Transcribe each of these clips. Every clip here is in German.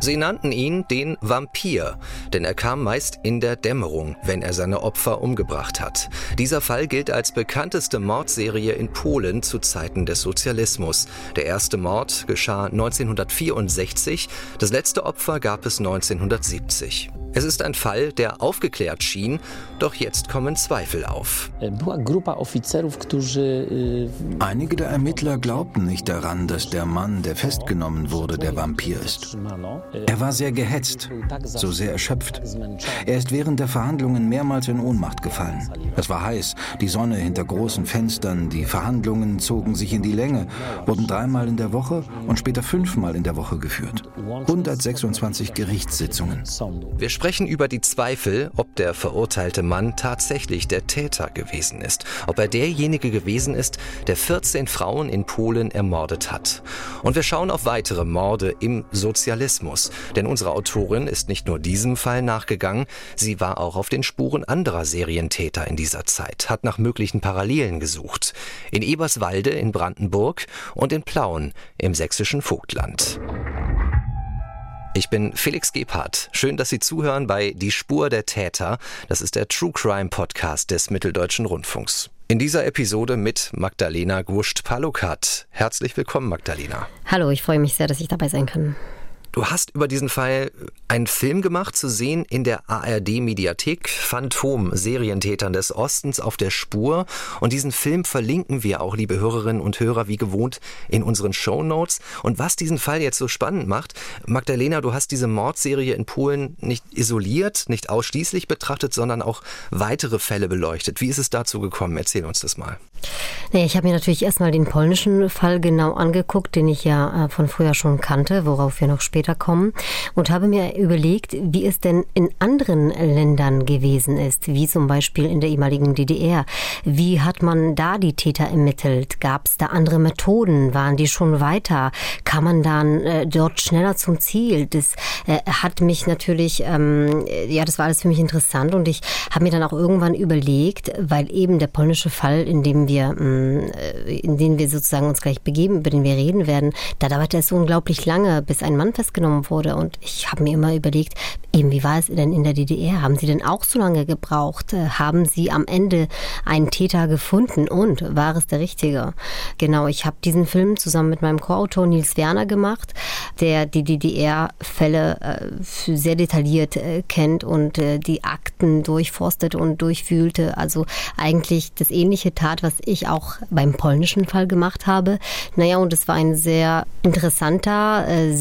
Sie nannten ihn den Vampir, denn er kam meist in der Dämmerung, wenn er seine Opfer umgebracht hat. Dieser Fall gilt als bekannteste Mordserie in Polen zu Zeiten des Sozialismus. Der erste Mord geschah 1964, das letzte Opfer gab es 1970. Es ist ein Fall, der aufgeklärt schien, doch jetzt kommen Zweifel auf. Einige der Ermittler glaubten nicht daran, dass der Mann, der festgenommen wurde, der Vampir ist. Er war sehr gehetzt, so sehr erschöpft. Er ist während der Verhandlungen mehrmals in Ohnmacht gefallen. Es war heiß, die Sonne hinter großen Fenstern, die Verhandlungen zogen sich in die Länge, wurden dreimal in der Woche und später fünfmal in der Woche geführt. 126 Gerichtssitzungen. Wir sprechen über die Zweifel, ob der verurteilte Mann tatsächlich der Täter gewesen ist, ob er derjenige gewesen ist, der 14 Frauen in Polen ermordet hat. Und wir schauen auf weitere Morde im Sozialismus, denn unsere Autorin ist nicht nur diesem Fall nachgegangen, sie war auch auf den Spuren anderer Serientäter in dieser Zeit, hat nach möglichen Parallelen gesucht. In Eberswalde in Brandenburg und in Plauen im sächsischen Vogtland. Ich bin Felix Gebhardt. Schön, dass Sie zuhören bei Die Spur der Täter. Das ist der True Crime Podcast des Mitteldeutschen Rundfunks. In dieser Episode mit Magdalena Gurst-Palukat. Herzlich willkommen, Magdalena. Hallo, ich freue mich sehr, dass ich dabei sein kann. Du hast über diesen Fall einen Film gemacht, zu sehen in der ARD-Mediathek Phantom, Serientätern des Ostens auf der Spur. Und diesen Film verlinken wir auch, liebe Hörerinnen und Hörer, wie gewohnt in unseren Show Notes. Und was diesen Fall jetzt so spannend macht, Magdalena, du hast diese Mordserie in Polen nicht isoliert, nicht ausschließlich betrachtet, sondern auch weitere Fälle beleuchtet. Wie ist es dazu gekommen? Erzähl uns das mal. Nee, ich habe mir natürlich erstmal den polnischen Fall genau angeguckt, den ich ja äh, von früher schon kannte, worauf wir noch später kommen, und habe mir überlegt, wie es denn in anderen Ländern gewesen ist, wie zum Beispiel in der ehemaligen DDR. Wie hat man da die Täter ermittelt? Gab es da andere Methoden? Waren die schon weiter? Kam man dann äh, dort schneller zum Ziel? Das äh, hat mich natürlich, ähm, ja, das war alles für mich interessant und ich habe mir dann auch irgendwann überlegt, weil eben der polnische Fall, in dem wir mh, äh, in denen wir sozusagen uns gleich begeben, über den wir reden werden, da dauerte es unglaublich lange, bis ein Mann festgenommen wurde. Und ich habe mir immer überlegt, eben wie war es denn in der DDR? Haben Sie denn auch so lange gebraucht? Äh, haben Sie am Ende einen Täter gefunden und war es der richtige? Genau, ich habe diesen Film zusammen mit meinem Co-Autor Nils Werner gemacht, der die DDR-Fälle äh, sehr detailliert äh, kennt und die Akten durchforstet und durchwühlte. Also eigentlich das ähnliche tat, was ich auch beim polnischen Fall gemacht habe. Naja, und es war ein sehr interessanter, äh,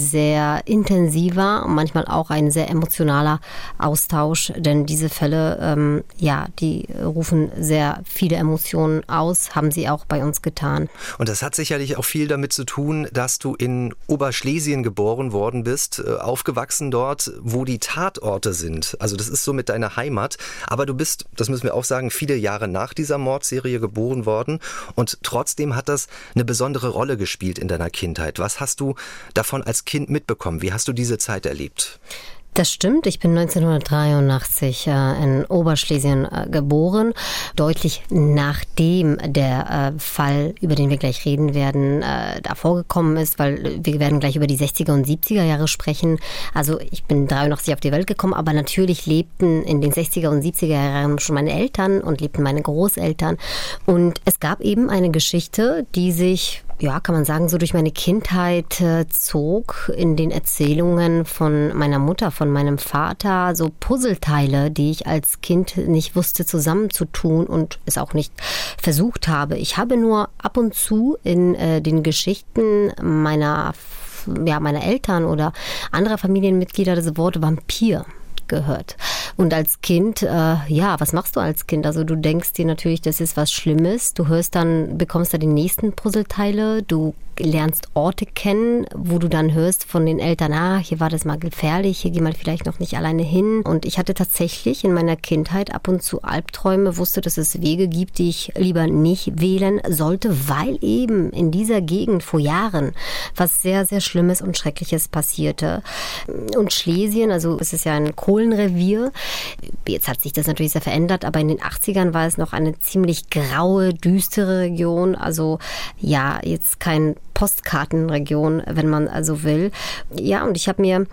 intensiver, manchmal auch ein sehr emotionaler Austausch, denn diese Fälle, ähm, ja, die rufen sehr viele Emotionen aus, haben sie auch bei uns getan. Und das hat sicherlich auch viel damit zu tun, dass du in Oberschlesien geboren worden bist, äh, aufgewachsen dort, wo die Tatorte sind. Also das ist so mit deiner Heimat. Aber du bist, das müssen wir auch sagen, viele Jahre nach dieser Mordserie geboren worden und trotzdem hat das eine besondere Rolle gespielt in deiner Kindheit. Was hast du davon als Kind mitbekommen? Wie hast du diese Zeit erlebt? Das stimmt. Ich bin 1983 äh, in Oberschlesien äh, geboren, deutlich nachdem der äh, Fall, über den wir gleich reden werden, äh, da vorgekommen ist, weil wir werden gleich über die 60er und 70er Jahre sprechen. Also ich bin 83 auf die Welt gekommen, aber natürlich lebten in den 60er und 70er Jahren schon meine Eltern und lebten meine Großeltern. Und es gab eben eine Geschichte, die sich ja, kann man sagen, so durch meine Kindheit äh, zog in den Erzählungen von meiner Mutter, von meinem Vater, so Puzzleteile, die ich als Kind nicht wusste zusammenzutun und es auch nicht versucht habe. Ich habe nur ab und zu in äh, den Geschichten meiner ja, meiner Eltern oder anderer Familienmitglieder das Wort Vampir gehört. Und als Kind, äh, ja, was machst du als Kind? Also du denkst dir natürlich, das ist was Schlimmes. Du hörst dann, bekommst da die nächsten Puzzleteile. Du lernst Orte kennen, wo du dann hörst von den Eltern, ah, hier war das mal gefährlich, hier geh mal vielleicht noch nicht alleine hin. Und ich hatte tatsächlich in meiner Kindheit ab und zu Albträume, wusste, dass es Wege gibt, die ich lieber nicht wählen sollte, weil eben in dieser Gegend vor Jahren was sehr, sehr Schlimmes und Schreckliches passierte. Und Schlesien, also es ist ja ein Kohlenrevier, Jetzt hat sich das natürlich sehr verändert, aber in den 80ern war es noch eine ziemlich graue, düstere Region. Also ja, jetzt kein Postkartenregion, wenn man also will. Ja, und ich habe mir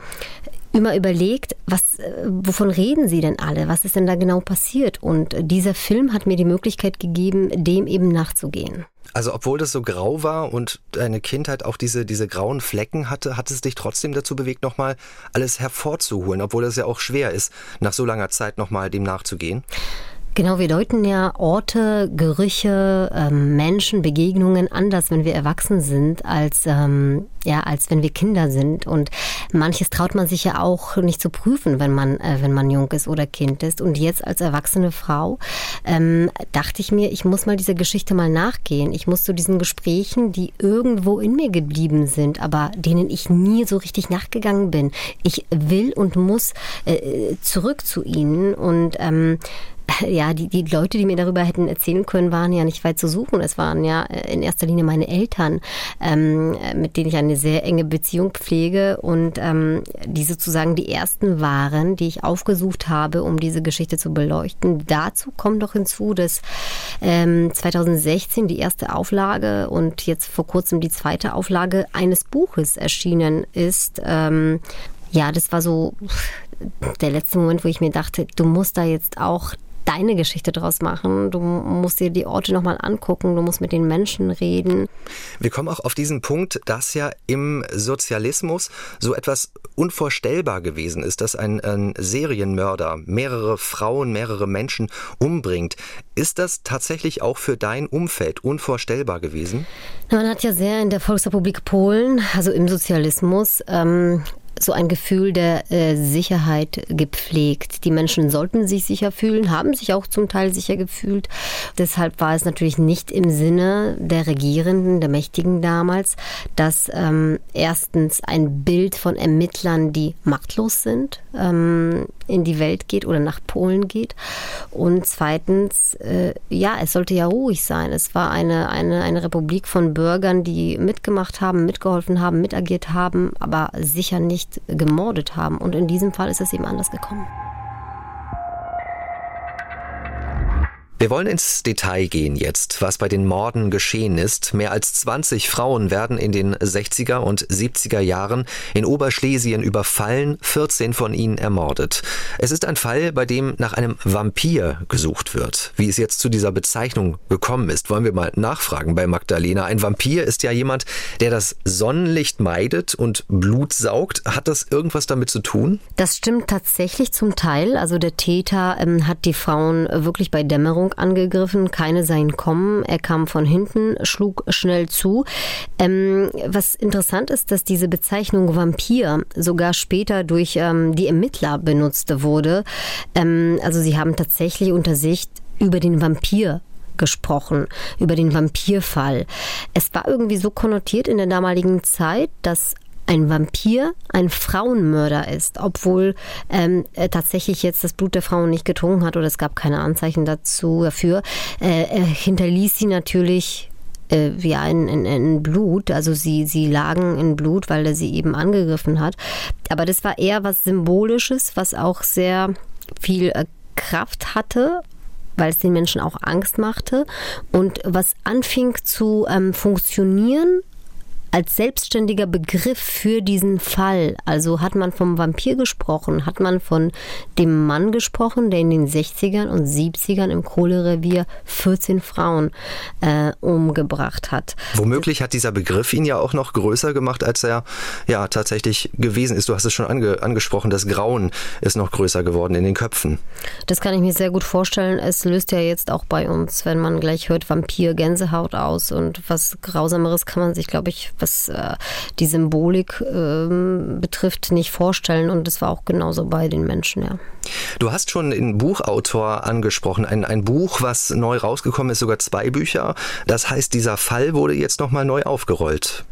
immer überlegt, was, äh, wovon reden sie denn alle? Was ist denn da genau passiert? Und dieser Film hat mir die Möglichkeit gegeben, dem eben nachzugehen. Also obwohl das so grau war und deine Kindheit auch diese, diese grauen Flecken hatte, hat es dich trotzdem dazu bewegt, nochmal alles hervorzuholen, obwohl es ja auch schwer ist, nach so langer Zeit nochmal dem nachzugehen? Genau, wir deuten ja Orte, Gerüche, ähm, Menschen, Begegnungen anders, wenn wir erwachsen sind, als, ähm, ja, als wenn wir Kinder sind. Und manches traut man sich ja auch nicht zu prüfen, wenn man, äh, wenn man jung ist oder Kind ist. Und jetzt als erwachsene Frau ähm, dachte ich mir, ich muss mal dieser Geschichte mal nachgehen. Ich muss zu diesen Gesprächen, die irgendwo in mir geblieben sind, aber denen ich nie so richtig nachgegangen bin. Ich will und muss äh, zurück zu ihnen und ähm, ja, die, die Leute, die mir darüber hätten erzählen können, waren ja nicht weit zu suchen. Es waren ja äh, in erster Linie meine Eltern, ähm, mit denen ich eine sehr enge Beziehung pflege und ähm, die sozusagen die ersten waren, die ich aufgesucht habe, um diese Geschichte zu beleuchten. Dazu kommt noch hinzu, dass ähm, 2016 die erste Auflage und jetzt vor kurzem die zweite Auflage eines Buches erschienen ist. Ähm, ja, das war so der letzte Moment, wo ich mir dachte, du musst da jetzt auch deine Geschichte draus machen. Du musst dir die Orte nochmal angucken, du musst mit den Menschen reden. Wir kommen auch auf diesen Punkt, dass ja im Sozialismus so etwas unvorstellbar gewesen ist, dass ein, ein Serienmörder mehrere Frauen, mehrere Menschen umbringt. Ist das tatsächlich auch für dein Umfeld unvorstellbar gewesen? Man hat ja sehr in der Volksrepublik Polen, also im Sozialismus, ähm, so ein Gefühl der äh, Sicherheit gepflegt. Die Menschen sollten sich sicher fühlen, haben sich auch zum Teil sicher gefühlt. Deshalb war es natürlich nicht im Sinne der Regierenden, der Mächtigen damals, dass ähm, erstens ein Bild von Ermittlern, die machtlos sind, ähm, in die Welt geht oder nach Polen geht. Und zweitens, äh, ja, es sollte ja ruhig sein. Es war eine, eine, eine Republik von Bürgern, die mitgemacht haben, mitgeholfen haben, mitagiert haben, aber sicher nicht gemordet haben. Und in diesem Fall ist es eben anders gekommen. Wir wollen ins Detail gehen jetzt, was bei den Morden geschehen ist. Mehr als 20 Frauen werden in den 60er und 70er Jahren in Oberschlesien überfallen, 14 von ihnen ermordet. Es ist ein Fall, bei dem nach einem Vampir gesucht wird. Wie es jetzt zu dieser Bezeichnung gekommen ist, wollen wir mal nachfragen bei Magdalena. Ein Vampir ist ja jemand, der das Sonnenlicht meidet und Blut saugt. Hat das irgendwas damit zu tun? Das stimmt tatsächlich zum Teil. Also der Täter ähm, hat die Frauen wirklich bei Dämmerung angegriffen, keine seien kommen. Er kam von hinten, schlug schnell zu. Ähm, was interessant ist, dass diese Bezeichnung Vampir sogar später durch ähm, die Ermittler benutzt wurde. Ähm, also sie haben tatsächlich unter sich über den Vampir gesprochen, über den Vampirfall. Es war irgendwie so konnotiert in der damaligen Zeit, dass ein Vampir ein Frauenmörder ist, obwohl ähm, er tatsächlich jetzt das Blut der Frauen nicht getrunken hat oder es gab keine Anzeichen dazu dafür. Äh, er hinterließ sie natürlich äh, ja in, in, in, Blut, also sie, sie lagen in Blut, weil er sie eben angegriffen hat. Aber das war eher was Symbolisches, was auch sehr viel äh, Kraft hatte weil es den Menschen auch Angst machte und was anfing zu ähm, funktionieren als selbstständiger Begriff für diesen Fall. Also hat man vom Vampir gesprochen, hat man von dem Mann gesprochen, der in den 60ern und 70ern im Kohlerevier 14 Frauen äh, umgebracht hat. Womöglich hat dieser Begriff ihn ja auch noch größer gemacht, als er ja tatsächlich gewesen ist. Du hast es schon ange angesprochen, das Grauen ist noch größer geworden in den Köpfen. Das kann ich mir sehr gut vorstellen. Es löst ja jetzt auch bei uns, wenn man gleich hört, Vampir, Gänsehaut aus und was Grausameres kann man sich, glaube ich, was äh, die Symbolik äh, betrifft, nicht vorstellen. Und das war auch genauso bei den Menschen, ja. Du hast schon den Buchautor angesprochen, ein, ein Buch, was neu rausgekommen ist, sogar zwei Bücher. Das heißt, dieser Fall wurde jetzt nochmal neu aufgerollt.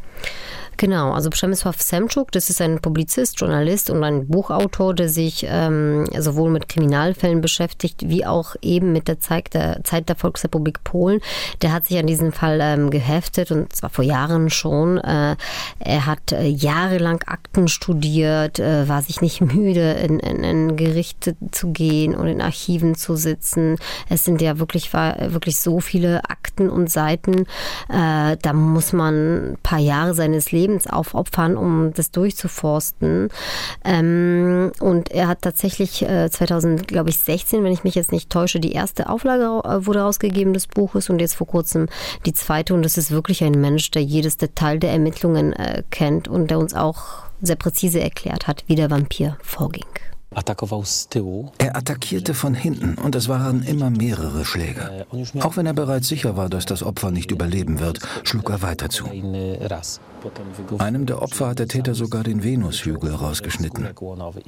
Genau, also Przemysław Semczuk, das ist ein Publizist, Journalist und ein Buchautor, der sich ähm, sowohl mit Kriminalfällen beschäftigt, wie auch eben mit der Zeit der, Zeit der Volksrepublik Polen. Der hat sich an diesen Fall ähm, geheftet und zwar vor Jahren schon. Äh, er hat äh, jahrelang Akten studiert, äh, war sich nicht müde, in, in, in Gerichte zu gehen und in Archiven zu sitzen. Es sind ja wirklich, war, wirklich so viele Akten und Seiten. Äh, da muss man ein paar Jahre seines Lebens Lebens aufopfern, um das durchzuforsten. Ähm, und er hat tatsächlich äh, 2000, glaube ich, 16, wenn ich mich jetzt nicht täusche, die erste Auflage äh, wurde rausgegeben des Buches und jetzt vor kurzem die zweite. Und das ist wirklich ein Mensch, der jedes Detail der Ermittlungen äh, kennt und der uns auch sehr präzise erklärt hat, wie der Vampir vorging. Er attackierte von hinten und es waren immer mehrere Schläge. Auch wenn er bereits sicher war, dass das Opfer nicht überleben wird, schlug er weiter zu. Einem der Opfer hat der Täter sogar den Venushügel rausgeschnitten.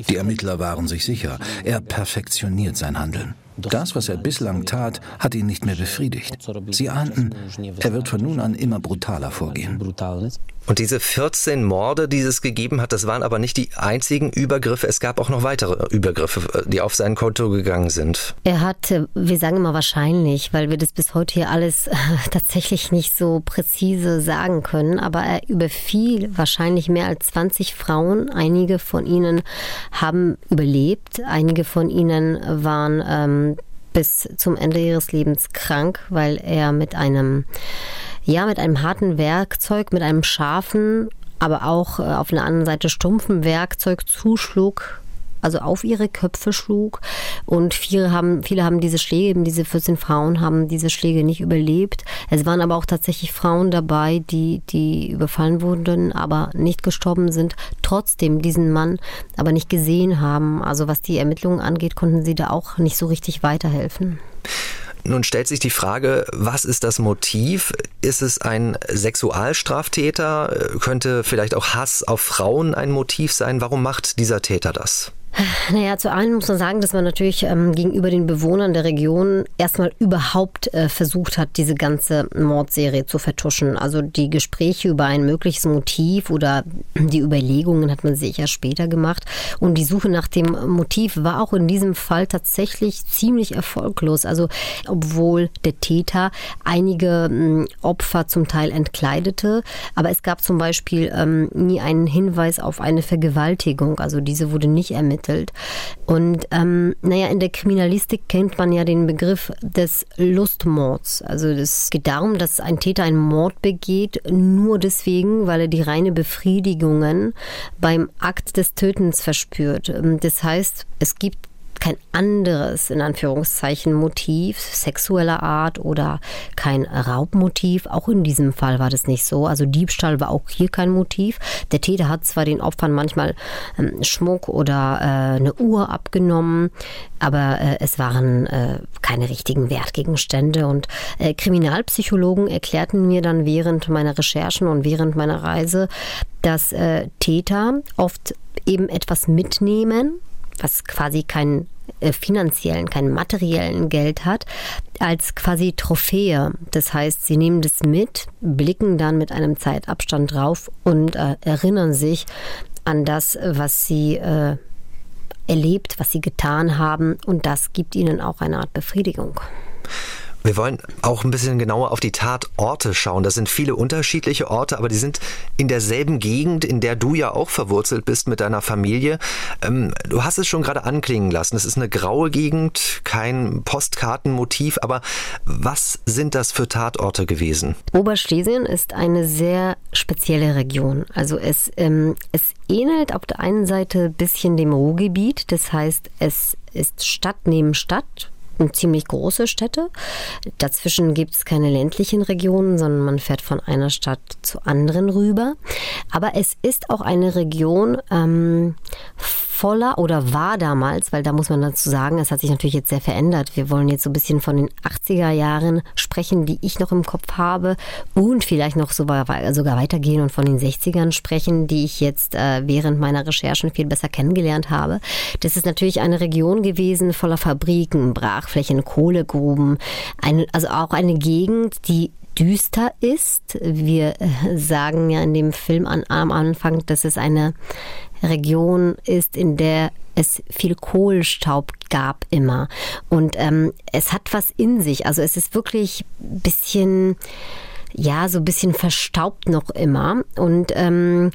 Die Ermittler waren sich sicher, er perfektioniert sein Handeln. Das, was er bislang tat, hat ihn nicht mehr befriedigt. Sie ahnten, er wird von nun an immer brutaler vorgehen. Und diese 14 Morde, die es gegeben hat, das waren aber nicht die einzigen Übergriffe. Es gab auch noch weitere Übergriffe, die auf sein Konto gegangen sind. Er hat, wir sagen immer wahrscheinlich, weil wir das bis heute hier alles tatsächlich nicht so präzise sagen können, aber er überfiel wahrscheinlich mehr als 20 Frauen. Einige von ihnen haben überlebt, einige von ihnen waren ähm, bis zum Ende ihres Lebens krank, weil er mit einem ja, mit einem harten Werkzeug, mit einem scharfen, aber auch äh, auf einer anderen Seite stumpfen Werkzeug zuschlug, also auf ihre Köpfe schlug. Und viele haben, viele haben diese Schläge, eben diese 14 Frauen haben diese Schläge nicht überlebt. Es waren aber auch tatsächlich Frauen dabei, die, die überfallen wurden, aber nicht gestorben sind, trotzdem diesen Mann aber nicht gesehen haben. Also was die Ermittlungen angeht, konnten sie da auch nicht so richtig weiterhelfen. Nun stellt sich die Frage, was ist das Motiv? Ist es ein Sexualstraftäter? Könnte vielleicht auch Hass auf Frauen ein Motiv sein? Warum macht dieser Täter das? Naja, zu einem muss man sagen, dass man natürlich ähm, gegenüber den Bewohnern der Region erstmal überhaupt äh, versucht hat, diese ganze Mordserie zu vertuschen. Also die Gespräche über ein mögliches Motiv oder die Überlegungen hat man sicher später gemacht. Und die Suche nach dem Motiv war auch in diesem Fall tatsächlich ziemlich erfolglos. Also obwohl der Täter einige ähm, Opfer zum Teil entkleidete, aber es gab zum Beispiel ähm, nie einen Hinweis auf eine Vergewaltigung. Also diese wurde nicht ermittelt ermittelt. Und ähm, naja, in der Kriminalistik kennt man ja den Begriff des Lustmords. Also es geht darum, dass ein Täter einen Mord begeht, nur deswegen, weil er die reine Befriedigungen beim Akt des Tötens verspürt. Das heißt, es gibt kein anderes, in Anführungszeichen, Motiv sexueller Art oder kein Raubmotiv. Auch in diesem Fall war das nicht so. Also Diebstahl war auch hier kein Motiv. Der Täter hat zwar den Opfern manchmal ähm, Schmuck oder äh, eine Uhr abgenommen, aber äh, es waren äh, keine richtigen Wertgegenstände. Und äh, Kriminalpsychologen erklärten mir dann während meiner Recherchen und während meiner Reise, dass äh, Täter oft eben etwas mitnehmen, was quasi keinen äh, finanziellen, keinen materiellen Geld hat, als quasi Trophäe. Das heißt, sie nehmen das mit, blicken dann mit einem Zeitabstand drauf und äh, erinnern sich an das, was sie äh, erlebt, was sie getan haben und das gibt ihnen auch eine Art Befriedigung. Wir wollen auch ein bisschen genauer auf die Tatorte schauen. Das sind viele unterschiedliche Orte, aber die sind in derselben Gegend, in der du ja auch verwurzelt bist mit deiner Familie. Ähm, du hast es schon gerade anklingen lassen. Es ist eine graue Gegend, kein Postkartenmotiv, aber was sind das für Tatorte gewesen? Oberschlesien ist eine sehr spezielle Region. Also es, ähm, es ähnelt auf der einen Seite ein bisschen dem Ruhrgebiet. Das heißt, es ist Stadt neben Stadt ziemlich große Städte. Dazwischen gibt es keine ländlichen Regionen, sondern man fährt von einer Stadt zu anderen rüber. Aber es ist auch eine Region ähm, voller oder war damals, weil da muss man dazu sagen, es hat sich natürlich jetzt sehr verändert. Wir wollen jetzt so ein bisschen von den 80er Jahren sprechen, die ich noch im Kopf habe und vielleicht noch sogar, weitergehen und von den 60ern sprechen, die ich jetzt äh, während meiner Recherchen viel besser kennengelernt habe. Das ist natürlich eine Region gewesen voller Fabriken, Brachflächen, Kohlegruben, eine, also auch eine Gegend, die düster ist. Wir äh, sagen ja in dem Film an, am Anfang, dass es eine Region ist, in der es viel Kohlstaub gab immer. Und ähm, es hat was in sich. Also es ist wirklich ein bisschen ja, so ein bisschen verstaubt noch immer. Und ähm,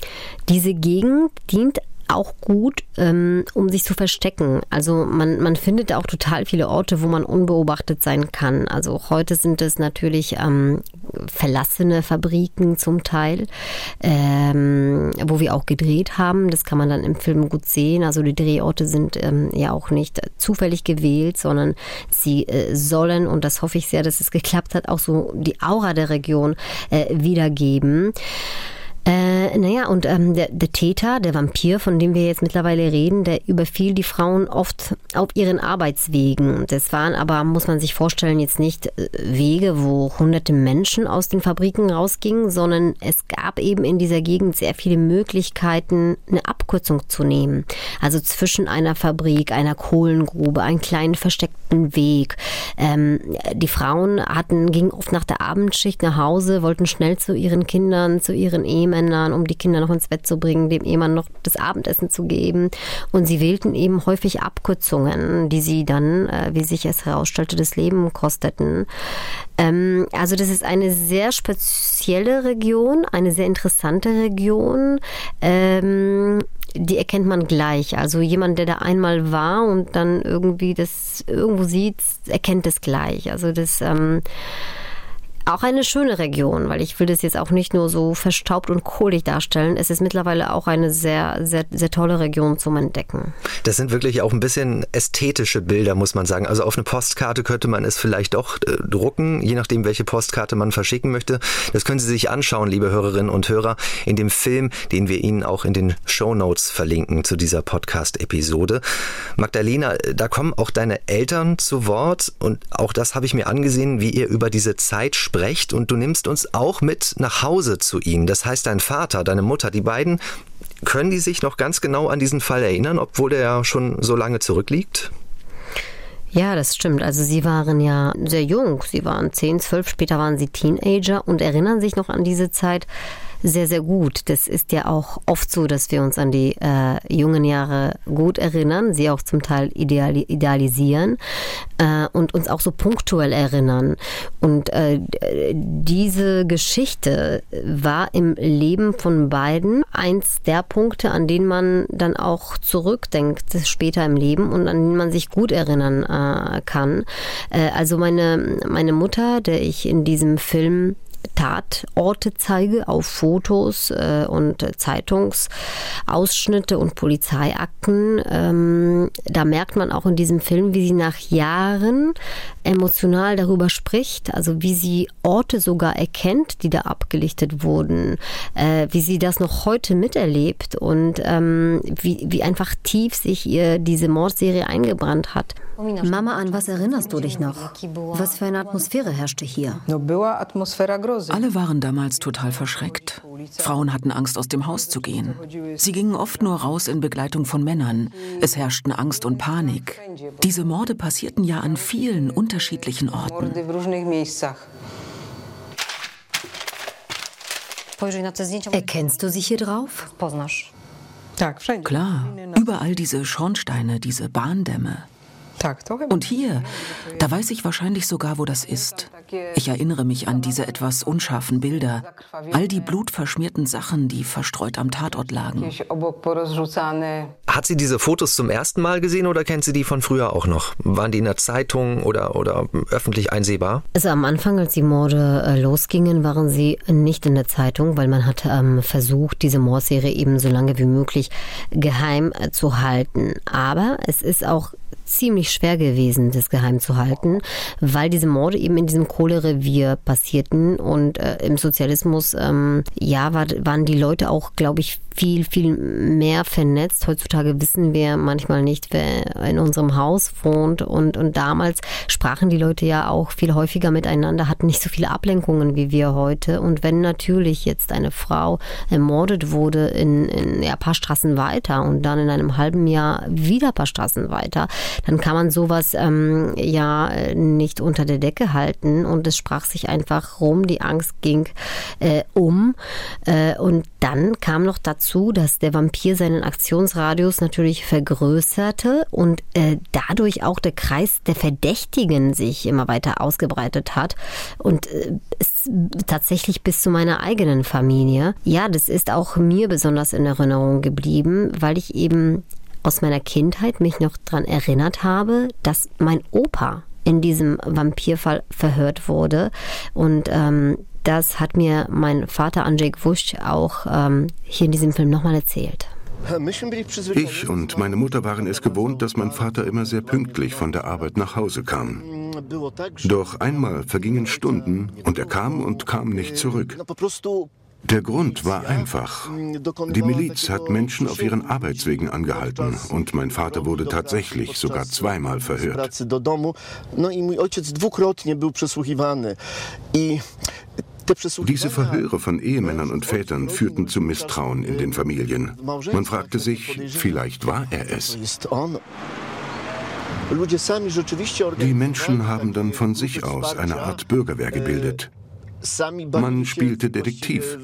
diese Gegend dient auch gut, ähm, um sich zu verstecken. Also man, man findet auch total viele Orte, wo man unbeobachtet sein kann. Also heute sind es natürlich ähm, verlassene Fabriken zum Teil, ähm, wo wir auch gedreht haben. Das kann man dann im Film gut sehen. Also die Drehorte sind ähm, ja auch nicht zufällig gewählt, sondern sie äh, sollen, und das hoffe ich sehr, dass es geklappt hat, auch so die Aura der Region äh, wiedergeben. Äh, naja, und ähm, der, der Täter, der Vampir, von dem wir jetzt mittlerweile reden, der überfiel die Frauen oft auf ihren Arbeitswegen. Das waren aber, muss man sich vorstellen, jetzt nicht äh, Wege, wo hunderte Menschen aus den Fabriken rausgingen, sondern es gab eben in dieser Gegend sehr viele Möglichkeiten, eine Abkürzung zu nehmen. Also zwischen einer Fabrik, einer Kohlengrube, einen kleinen versteckten Weg. Ähm, die Frauen hatten, gingen oft nach der Abendschicht nach Hause, wollten schnell zu ihren Kindern, zu ihren Ehen Ehemännern, um die Kinder noch ins Bett zu bringen, dem Ehemann noch das Abendessen zu geben. Und sie wählten eben häufig Abkürzungen, die sie dann, äh, wie sich es herausstellte, das Leben kosteten. Ähm, also das ist eine sehr spezielle Region, eine sehr interessante Region. Ähm, die erkennt man gleich. Also jemand, der da einmal war und dann irgendwie das irgendwo sieht, erkennt es gleich. Also das ähm, auch eine schöne Region, weil ich will das jetzt auch nicht nur so verstaubt und kohlig darstellen. Es ist mittlerweile auch eine sehr, sehr, sehr tolle Region zum Entdecken. Das sind wirklich auch ein bisschen ästhetische Bilder, muss man sagen. Also auf eine Postkarte könnte man es vielleicht doch äh, drucken, je nachdem, welche Postkarte man verschicken möchte. Das können Sie sich anschauen, liebe Hörerinnen und Hörer, in dem Film, den wir Ihnen auch in den Show Notes verlinken zu dieser Podcast-Episode. Magdalena, da kommen auch deine Eltern zu Wort und auch das habe ich mir angesehen, wie ihr über diese Zeit sprecht sprecht und du nimmst uns auch mit nach Hause zu ihnen. Das heißt, dein Vater, deine Mutter, die beiden, können die sich noch ganz genau an diesen Fall erinnern, obwohl der ja schon so lange zurückliegt? Ja, das stimmt. Also sie waren ja sehr jung. Sie waren 10, 12, später waren sie Teenager und erinnern sich noch an diese Zeit sehr, sehr gut. Das ist ja auch oft so, dass wir uns an die äh, jungen Jahre gut erinnern, sie auch zum Teil ideali idealisieren äh, und uns auch so punktuell erinnern. Und äh, diese Geschichte war im Leben von beiden eins der Punkte, an denen man dann auch zurückdenkt später im Leben und an denen man sich gut erinnern äh, kann. Äh, also meine, meine Mutter, der ich in diesem Film Tatorte zeige auf Fotos äh, und Zeitungsausschnitte und Polizeiakten. Ähm, da merkt man auch in diesem Film, wie sie nach Jahren emotional darüber spricht, also wie sie Orte sogar erkennt, die da abgelichtet wurden, äh, wie sie das noch heute miterlebt und ähm, wie, wie einfach tief sich ihr diese Mordserie eingebrannt hat. Mama, an was erinnerst du dich noch? Was für eine Atmosphäre herrschte hier? Alle waren damals total verschreckt. Frauen hatten Angst, aus dem Haus zu gehen. Sie gingen oft nur raus in Begleitung von Männern. Es herrschten Angst und Panik. Diese Morde passierten ja an vielen unterschiedlichen Orten. Erkennst du sie hier drauf? Klar, überall diese Schornsteine, diese Bahndämme. Und hier, da weiß ich wahrscheinlich sogar, wo das ist. Ich erinnere mich an diese etwas unscharfen Bilder, all die blutverschmierten Sachen, die verstreut am Tatort lagen. Hat sie diese Fotos zum ersten Mal gesehen oder kennt sie die von früher auch noch? Waren die in der Zeitung oder, oder öffentlich einsehbar? Also am Anfang, als die Morde äh, losgingen, waren sie nicht in der Zeitung, weil man hat ähm, versucht, diese Mordserie eben so lange wie möglich geheim äh, zu halten. Aber es ist auch ziemlich schwer gewesen, das geheim zu halten, weil diese Morde eben in diesem Kohlerevier passierten. Und äh, im Sozialismus, ähm, ja, war, waren die Leute auch, glaube ich, viel, viel mehr vernetzt. Heutzutage wissen wir manchmal nicht, wer in unserem Haus wohnt. Und, und damals sprachen die Leute ja auch viel häufiger miteinander, hatten nicht so viele Ablenkungen wie wir heute. Und wenn natürlich jetzt eine Frau ermordet wurde in, in ja, paar Straßen weiter und dann in einem halben Jahr wieder ein paar Straßen weiter, dann kann man sowas ähm, ja nicht unter der Decke halten. Und es sprach sich einfach rum, die Angst ging äh, um. Äh, und dann kam noch dazu, dass der Vampir seinen Aktionsradius natürlich vergrößerte und äh, dadurch auch der Kreis der Verdächtigen sich immer weiter ausgebreitet hat und äh, es, tatsächlich bis zu meiner eigenen Familie. Ja, das ist auch mir besonders in Erinnerung geblieben, weil ich eben aus meiner Kindheit mich noch daran erinnert habe, dass mein Opa in diesem Vampirfall verhört wurde und ähm, das hat mir mein Vater Andrzej Gwusch auch ähm, hier in diesem Film nochmal erzählt. Ich und meine Mutter waren es gewohnt, dass mein Vater immer sehr pünktlich von der Arbeit nach Hause kam. Doch einmal vergingen Stunden und er kam und kam nicht zurück. Der Grund war einfach. Die Miliz hat Menschen auf ihren Arbeitswegen angehalten und mein Vater wurde tatsächlich sogar zweimal verhört. Diese Verhöre von Ehemännern und Vätern führten zu Misstrauen in den Familien. Man fragte sich, vielleicht war er es. Die Menschen haben dann von sich aus eine Art Bürgerwehr gebildet. Man spielte Detektiv.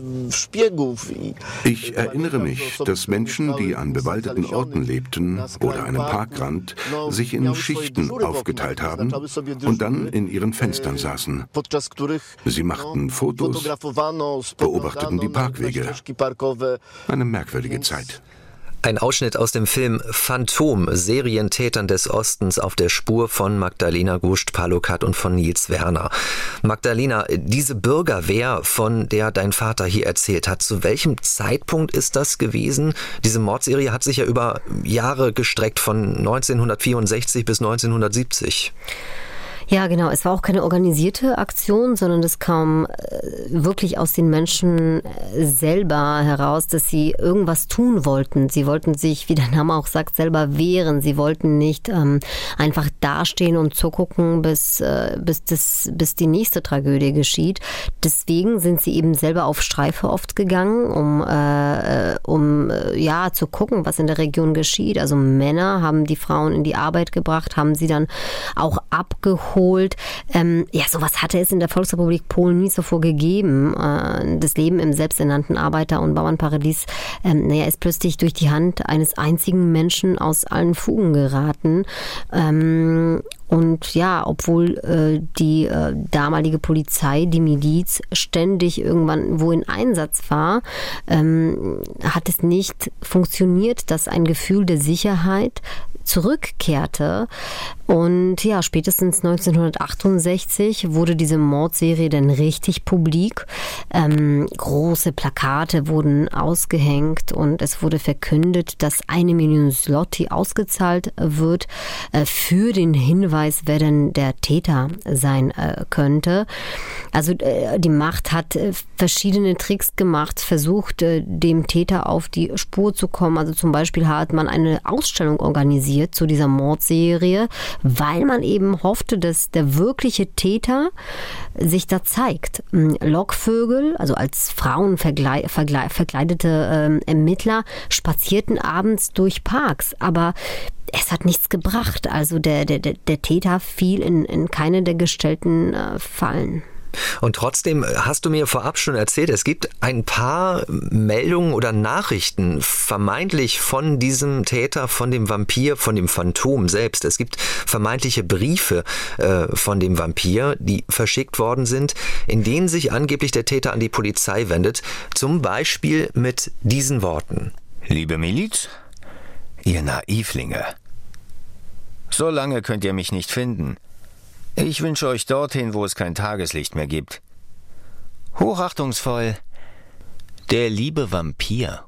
Ich erinnere mich, dass Menschen, die an bewaldeten Orten lebten oder einem Parkrand, sich in Schichten aufgeteilt haben und dann in ihren Fenstern saßen. Sie machten Fotos, beobachteten die Parkwege. Eine merkwürdige Zeit. Ein Ausschnitt aus dem Film Phantom, Serientätern des Ostens auf der Spur von Magdalena Gust Palukat und von Nils Werner. Magdalena, diese Bürgerwehr, von der dein Vater hier erzählt hat, zu welchem Zeitpunkt ist das gewesen? Diese Mordserie hat sich ja über Jahre gestreckt von 1964 bis 1970. Ja, genau. Es war auch keine organisierte Aktion, sondern es kam äh, wirklich aus den Menschen äh, selber heraus, dass sie irgendwas tun wollten. Sie wollten sich, wie der Name auch sagt, selber wehren. Sie wollten nicht ähm, einfach dastehen und zugucken, bis, äh, bis, das, bis die nächste Tragödie geschieht. Deswegen sind sie eben selber auf Streife oft gegangen, um, äh, um äh, ja zu gucken, was in der Region geschieht. Also Männer haben die Frauen in die Arbeit gebracht, haben sie dann auch abgeholt abgeholt. Ähm, ja, sowas hatte es in der Volksrepublik Polen nie zuvor gegeben. Äh, das Leben im selbsternannten Arbeiter- und Bauernparadies, ähm, naja, ist plötzlich durch die Hand eines einzigen Menschen aus allen Fugen geraten. Ähm, und ja, obwohl äh, die äh, damalige Polizei, die Miliz, ständig irgendwann wo in Einsatz war, ähm, hat es nicht funktioniert, dass ein Gefühl der Sicherheit zurückkehrte. Und ja, spätestens 1968 wurde diese Mordserie dann richtig publik. Ähm, große Plakate wurden ausgehängt und es wurde verkündet, dass eine Million Slotti ausgezahlt wird äh, für den Hinweis, wer denn der Täter sein äh, könnte. Also äh, die Macht hat äh, verschiedene Tricks gemacht, versucht, äh, dem Täter auf die Spur zu kommen. Also zum Beispiel hat man eine Ausstellung organisiert organisiert zu dieser Mordserie, weil man eben hoffte, dass der wirkliche Täter sich da zeigt. Lockvögel, also als Frauen verkleidete äh, Ermittler, spazierten abends durch Parks, aber es hat nichts gebracht. Also der, der, der Täter fiel in, in keine der gestellten äh, Fallen. Und trotzdem hast du mir vorab schon erzählt, es gibt ein paar Meldungen oder Nachrichten vermeintlich von diesem Täter, von dem Vampir, von dem Phantom selbst. Es gibt vermeintliche Briefe äh, von dem Vampir, die verschickt worden sind, in denen sich angeblich der Täter an die Polizei wendet. Zum Beispiel mit diesen Worten. Liebe Miliz, ihr Naivlinge. So lange könnt ihr mich nicht finden. Ich wünsche euch dorthin, wo es kein Tageslicht mehr gibt. Hochachtungsvoll, der liebe Vampir.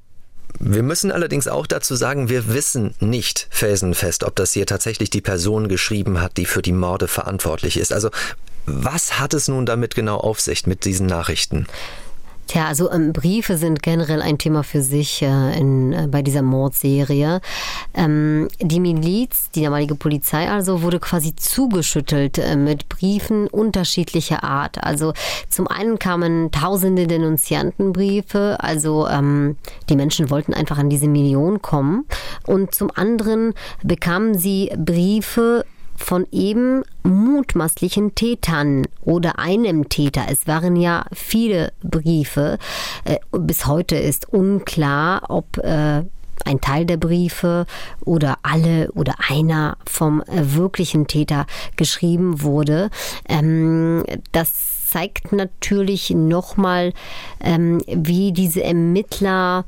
Wir müssen allerdings auch dazu sagen, wir wissen nicht felsenfest, ob das hier tatsächlich die Person geschrieben hat, die für die Morde verantwortlich ist. Also Was hat es nun damit genau auf sich mit diesen Nachrichten? Tja, also ähm, Briefe sind generell ein Thema für sich äh, in, äh, bei dieser Mordserie. Ähm, die Miliz, die damalige Polizei also, wurde quasi zugeschüttelt äh, mit Briefen unterschiedlicher Art. Also zum einen kamen tausende Denunziantenbriefe, also ähm, die Menschen wollten einfach an diese Million kommen. Und zum anderen bekamen sie Briefe von eben mutmaßlichen Tätern oder einem Täter. Es waren ja viele Briefe. Äh, bis heute ist unklar, ob äh, ein Teil der Briefe oder alle oder einer vom äh, wirklichen Täter geschrieben wurde. Ähm, das zeigt natürlich nochmal, ähm, wie diese Ermittler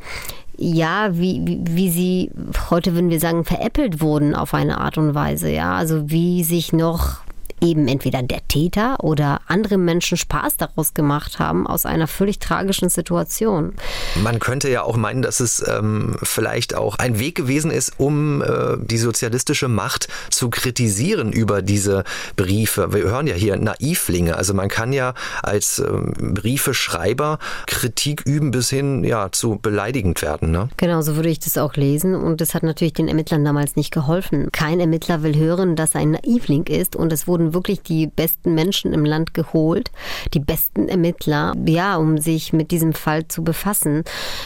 ja, wie, wie, wie sie heute würden wir sagen, veräppelt wurden auf eine Art und Weise, ja. Also wie sich noch eben entweder der Täter oder andere Menschen Spaß daraus gemacht haben aus einer völlig tragischen Situation. Man könnte ja auch meinen, dass es ähm, vielleicht auch ein Weg gewesen ist, um äh, die sozialistische Macht zu kritisieren über diese Briefe. Wir hören ja hier Naivlinge. Also man kann ja als ähm, Briefeschreiber Kritik üben bis hin ja zu beleidigend werden. Ne? Genau, so würde ich das auch lesen. Und das hat natürlich den Ermittlern damals nicht geholfen. Kein Ermittler will hören, dass er ein Naivling ist und es wurden wirklich die besten Menschen im Land geholt, die besten Ermittler, ja, um sich mit diesem Fall zu befassen.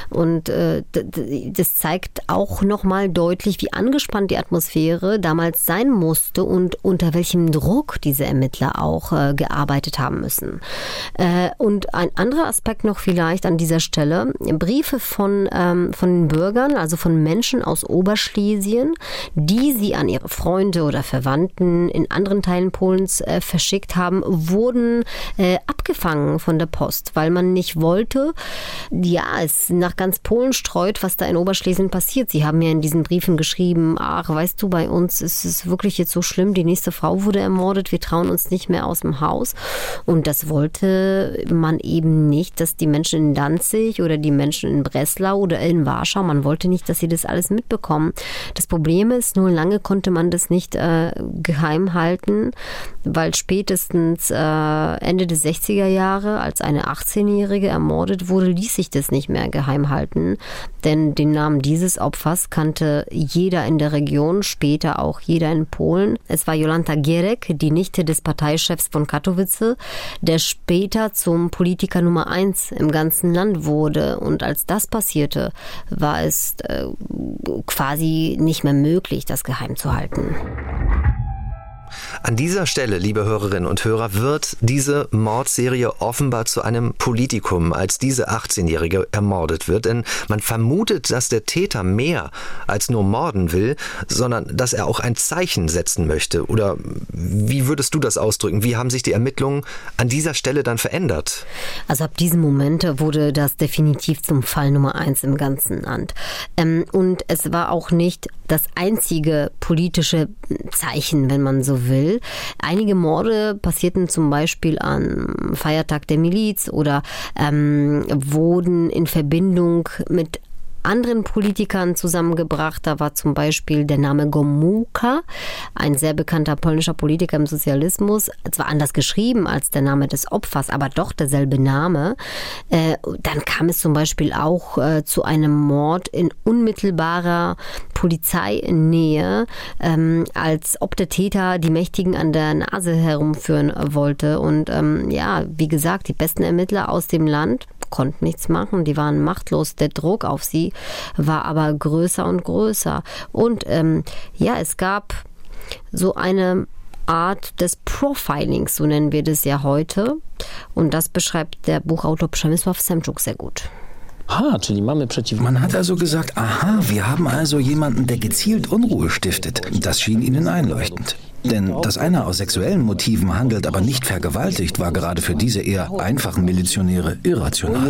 Und äh, das zeigt auch nochmal deutlich, wie angespannt die Atmosphäre damals sein musste und unter welchem Druck diese Ermittler auch äh, gearbeitet haben müssen. Äh, und ein anderer Aspekt noch vielleicht an dieser Stelle, Briefe von, ähm, von Bürgern, also von Menschen aus Oberschlesien, die sie an ihre Freunde oder Verwandten in anderen Teilen Polens Polens äh, verschickt haben, wurden äh, abgefangen von der Post, weil man nicht wollte, ja, es nach ganz Polen streut, was da in Oberschlesien passiert. Sie haben ja in diesen Briefen geschrieben, ach, weißt du, bei uns ist es wirklich jetzt so schlimm, die nächste Frau wurde ermordet, wir trauen uns nicht mehr aus dem Haus. Und das wollte man eben nicht, dass die Menschen in Danzig oder die Menschen in Breslau oder in Warschau, man wollte nicht, dass sie das alles mitbekommen. Das Problem ist, nur lange konnte man das nicht äh, geheim halten weil spätestens äh, Ende der 60er Jahre, als eine 18-Jährige ermordet wurde, ließ sich das nicht mehr geheim halten, denn den Namen dieses Opfers kannte jeder in der Region, später auch jeder in Polen. Es war Jolanta Gierek, die Nichte des Parteichefs von Katowice, der später zum Politiker Nummer eins im ganzen Land wurde. Und als das passierte, war es äh, quasi nicht mehr möglich, das geheim zu halten. An dieser Stelle, liebe Hörerinnen und Hörer, wird diese Mordserie offenbar zu einem Politikum, als diese 18-Jährige ermordet wird. Denn man vermutet, dass der Täter mehr als nur morden will, sondern dass er auch ein Zeichen setzen möchte. Oder wie würdest du das ausdrücken? Wie haben sich die Ermittlungen an dieser Stelle dann verändert? Also ab diesem Moment wurde das definitiv zum Fall Nummer eins im ganzen Land. Ähm, und es war auch nicht das einzige politische Zeichen, wenn man so will. Einige Morde passierten zum Beispiel am Feiertag der Miliz oder ähm, wurden in Verbindung mit anderen Politikern zusammengebracht. Da war zum Beispiel der Name Gomułka, ein sehr bekannter polnischer Politiker im Sozialismus, zwar anders geschrieben als der Name des Opfers, aber doch derselbe Name. Äh, dann kam es zum Beispiel auch äh, zu einem Mord in unmittelbarer Polizeinähe, ähm, als ob der Täter die Mächtigen an der Nase herumführen wollte. Und ähm, ja, wie gesagt, die besten Ermittler aus dem Land konnten nichts machen, die waren machtlos. Der Druck auf sie war aber größer und größer. Und ähm, ja, es gab so eine Art des Profilings, so nennen wir das ja heute. Und das beschreibt der Buchautor Przemysław Semczuk sehr gut. Man hat also gesagt, aha, wir haben also jemanden, der gezielt Unruhe stiftet. Das schien ihnen einleuchtend. Denn dass einer aus sexuellen Motiven handelt, aber nicht vergewaltigt, war gerade für diese eher einfachen Milizionäre irrational.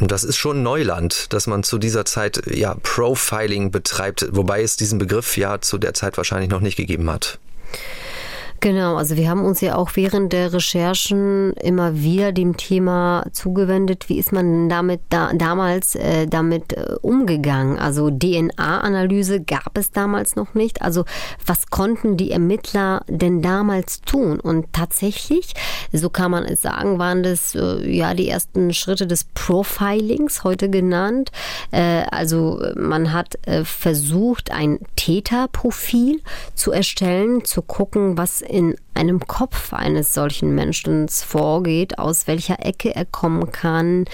Das ist schon Neuland, dass man zu dieser Zeit ja Profiling betreibt, wobei es diesen Begriff ja zu der Zeit wahrscheinlich noch nicht gegeben hat. Genau, also wir haben uns ja auch während der Recherchen immer wieder dem Thema zugewendet, wie ist man damit da, damals äh, damit äh, umgegangen? Also DNA-Analyse gab es damals noch nicht. Also was konnten die Ermittler denn damals tun? Und tatsächlich, so kann man es sagen, waren das äh, ja die ersten Schritte des Profilings, heute genannt. Äh, also man hat äh, versucht, ein Täterprofil zu erstellen, zu gucken, was in einem Kopf eines solchen Menschen vorgeht, aus welcher Ecke er kommen kann,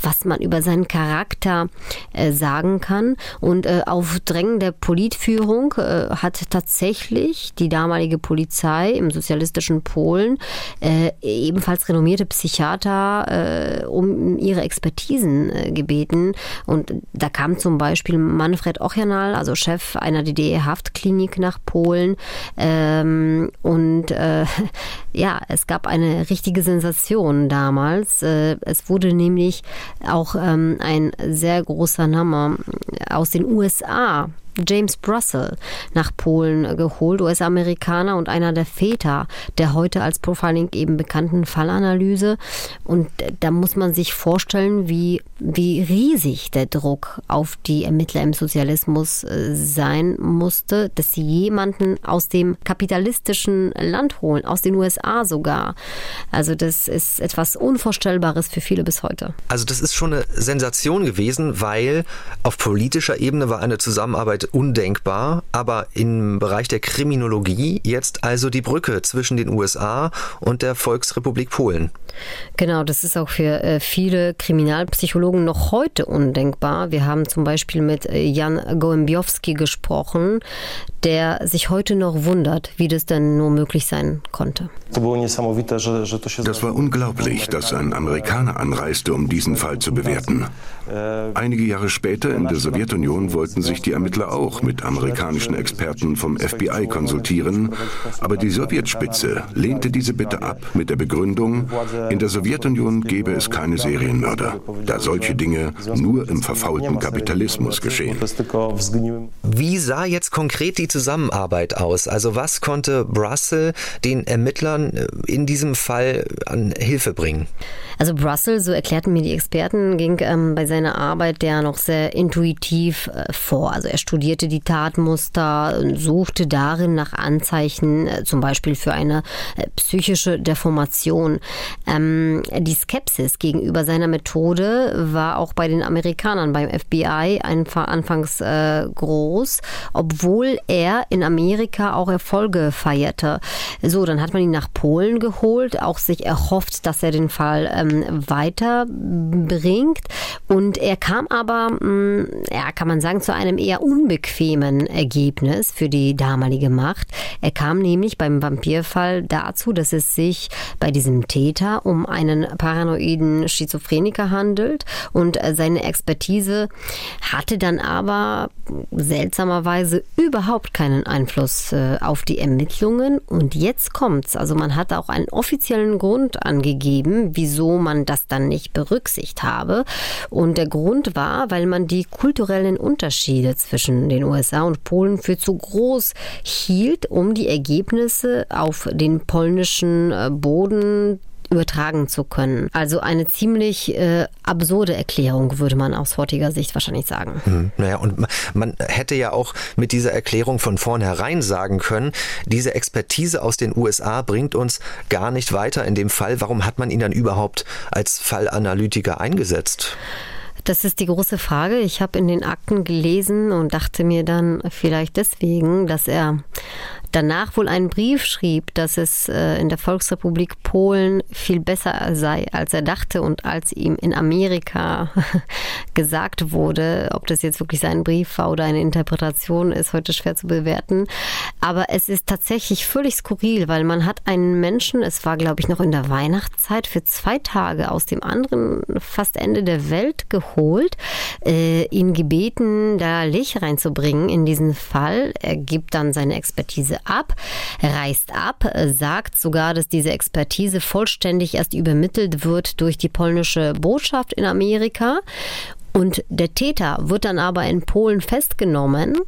was man über seinen Charakter äh, sagen kann. Und äh, auf Drängen der Politführung äh, hat tatsächlich die damalige Polizei im sozialistischen Polen äh, ebenfalls renommierte Psychiater äh, um ihre Expertisen äh, gebeten. Und da kam zum Beispiel Manfred Ochanal, also Chef einer DDR-Haftklinik nach Polen. Ähm, und äh, ja, es gab eine richtige Sensation damals. Äh, es wurde nämlich auch ähm, ein sehr großer Name aus den USA James Brussel nach Polen geholt, US-Amerikaner und einer der Väter der heute als Profiling eben bekannten Fallanalyse. Und da muss man sich vorstellen, wie, wie riesig der Druck auf die Ermittler im Sozialismus äh, sein musste, dass sie jemanden aus dem kapitalistischen Land holen, aus den USA sogar. Also das ist etwas Unvorstellbares für viele bis heute. Also das ist schon eine Sensation gewesen, weil auf politischer Ebene war eine Zusammenarbeit undenkbar, aber im Bereich der Kriminologie jetzt also die Brücke zwischen den USA und der Volksrepublik Polen. Genau, das ist auch für äh, viele Kriminalpsychologen noch heute undenkbar. Wir haben zum Beispiel mit äh, Jan Gołębiowski gesprochen, der sich heute noch wundert, wie das denn nur möglich sein konnte. Das war unglaublich, dass ein Amerikaner anreiste, um diesen Fall zu bewerten. Einige Jahre später in der Sowjetunion wollten sich die Ermittler auch mit amerikanischen Experten vom FBI konsultieren, aber die Sowjetspitze lehnte diese Bitte ab mit der Begründung, in der Sowjetunion gäbe es keine Serienmörder, da solche Dinge nur im verfaulten Kapitalismus geschehen. Wie sah jetzt konkret die Zusammenarbeit aus? Also was konnte Brussel den Ermittlern äh, in diesem Fall an Hilfe bringen? Also Brussel, so erklärten mir die Experten, ging ähm, bei seiner Arbeit der noch sehr intuitiv äh, vor. Also er studierte die Tatmuster und suchte darin nach Anzeichen, äh, zum Beispiel für eine äh, psychische Deformation. Ähm, die Skepsis gegenüber seiner Methode war auch bei den Amerikanern beim FBI anfangs äh, groß, obwohl er in Amerika auch Erfolge feierte. So, dann hat man ihn nach Polen geholt, auch sich erhofft, dass er den Fall ähm, ähm, weiterbringt. Und er kam aber, mh, mm, ja, kann man sagen, zu einem eher unbequemen Ergebnis für die damalige Macht. Er kam nämlich beim Vampirfall dazu, dass es sich bei diesem Täter um einen paranoiden Schizophreniker handelt und äh, seine Expertise hatte dann aber seltsamerweise überhaupt keinen Einfluss äh, auf die Ermittlungen. Und jetzt kommt's. Also man hat auch einen offiziellen Grund angegeben, wieso man das dann nicht berücksichtigt habe. Und der Grund war, weil man die kulturellen Unterschiede zwischen den USA und Polen für zu groß hielt, um die Ergebnisse auf den polnischen äh, Boden übertragen zu können. Also eine ziemlich äh, absurde Erklärung, würde man aus heutiger Sicht wahrscheinlich sagen. Hm, naja, und man hätte ja auch mit dieser Erklärung von vornherein sagen können, diese Expertise aus den USA bringt uns gar nicht weiter in dem Fall. Warum hat man ihn dann überhaupt als Fallanalytiker eingesetzt? Das ist die große Frage. Ich habe in den Akten gelesen und dachte mir dann vielleicht deswegen, dass er danach wohl einen Brief schrieb, dass es äh, in der Volksrepublik Polen viel besser sei, als er dachte und als ihm in Amerika gesagt wurde. Ob das jetzt wirklich sein Brief war oder eine Interpretation, ist heute schwer zu bewerten. Aber es ist tatsächlich völlig skurril, weil man hat einen Menschen, es war glaube ich noch in der Weihnachtszeit, für zwei Tage aus dem anderen fast Ende der Welt geholt, äh, ihn gebeten, da Licht reinzubringen in diesen Fall. Er gibt dann seine Expertise ab, reist ab, sagt sogar, dass diese Expertise vollständig erst übermittelt wird durch die polnische Botschaft in Amerika Und der Täter wird dann aber in Polen festgenommen,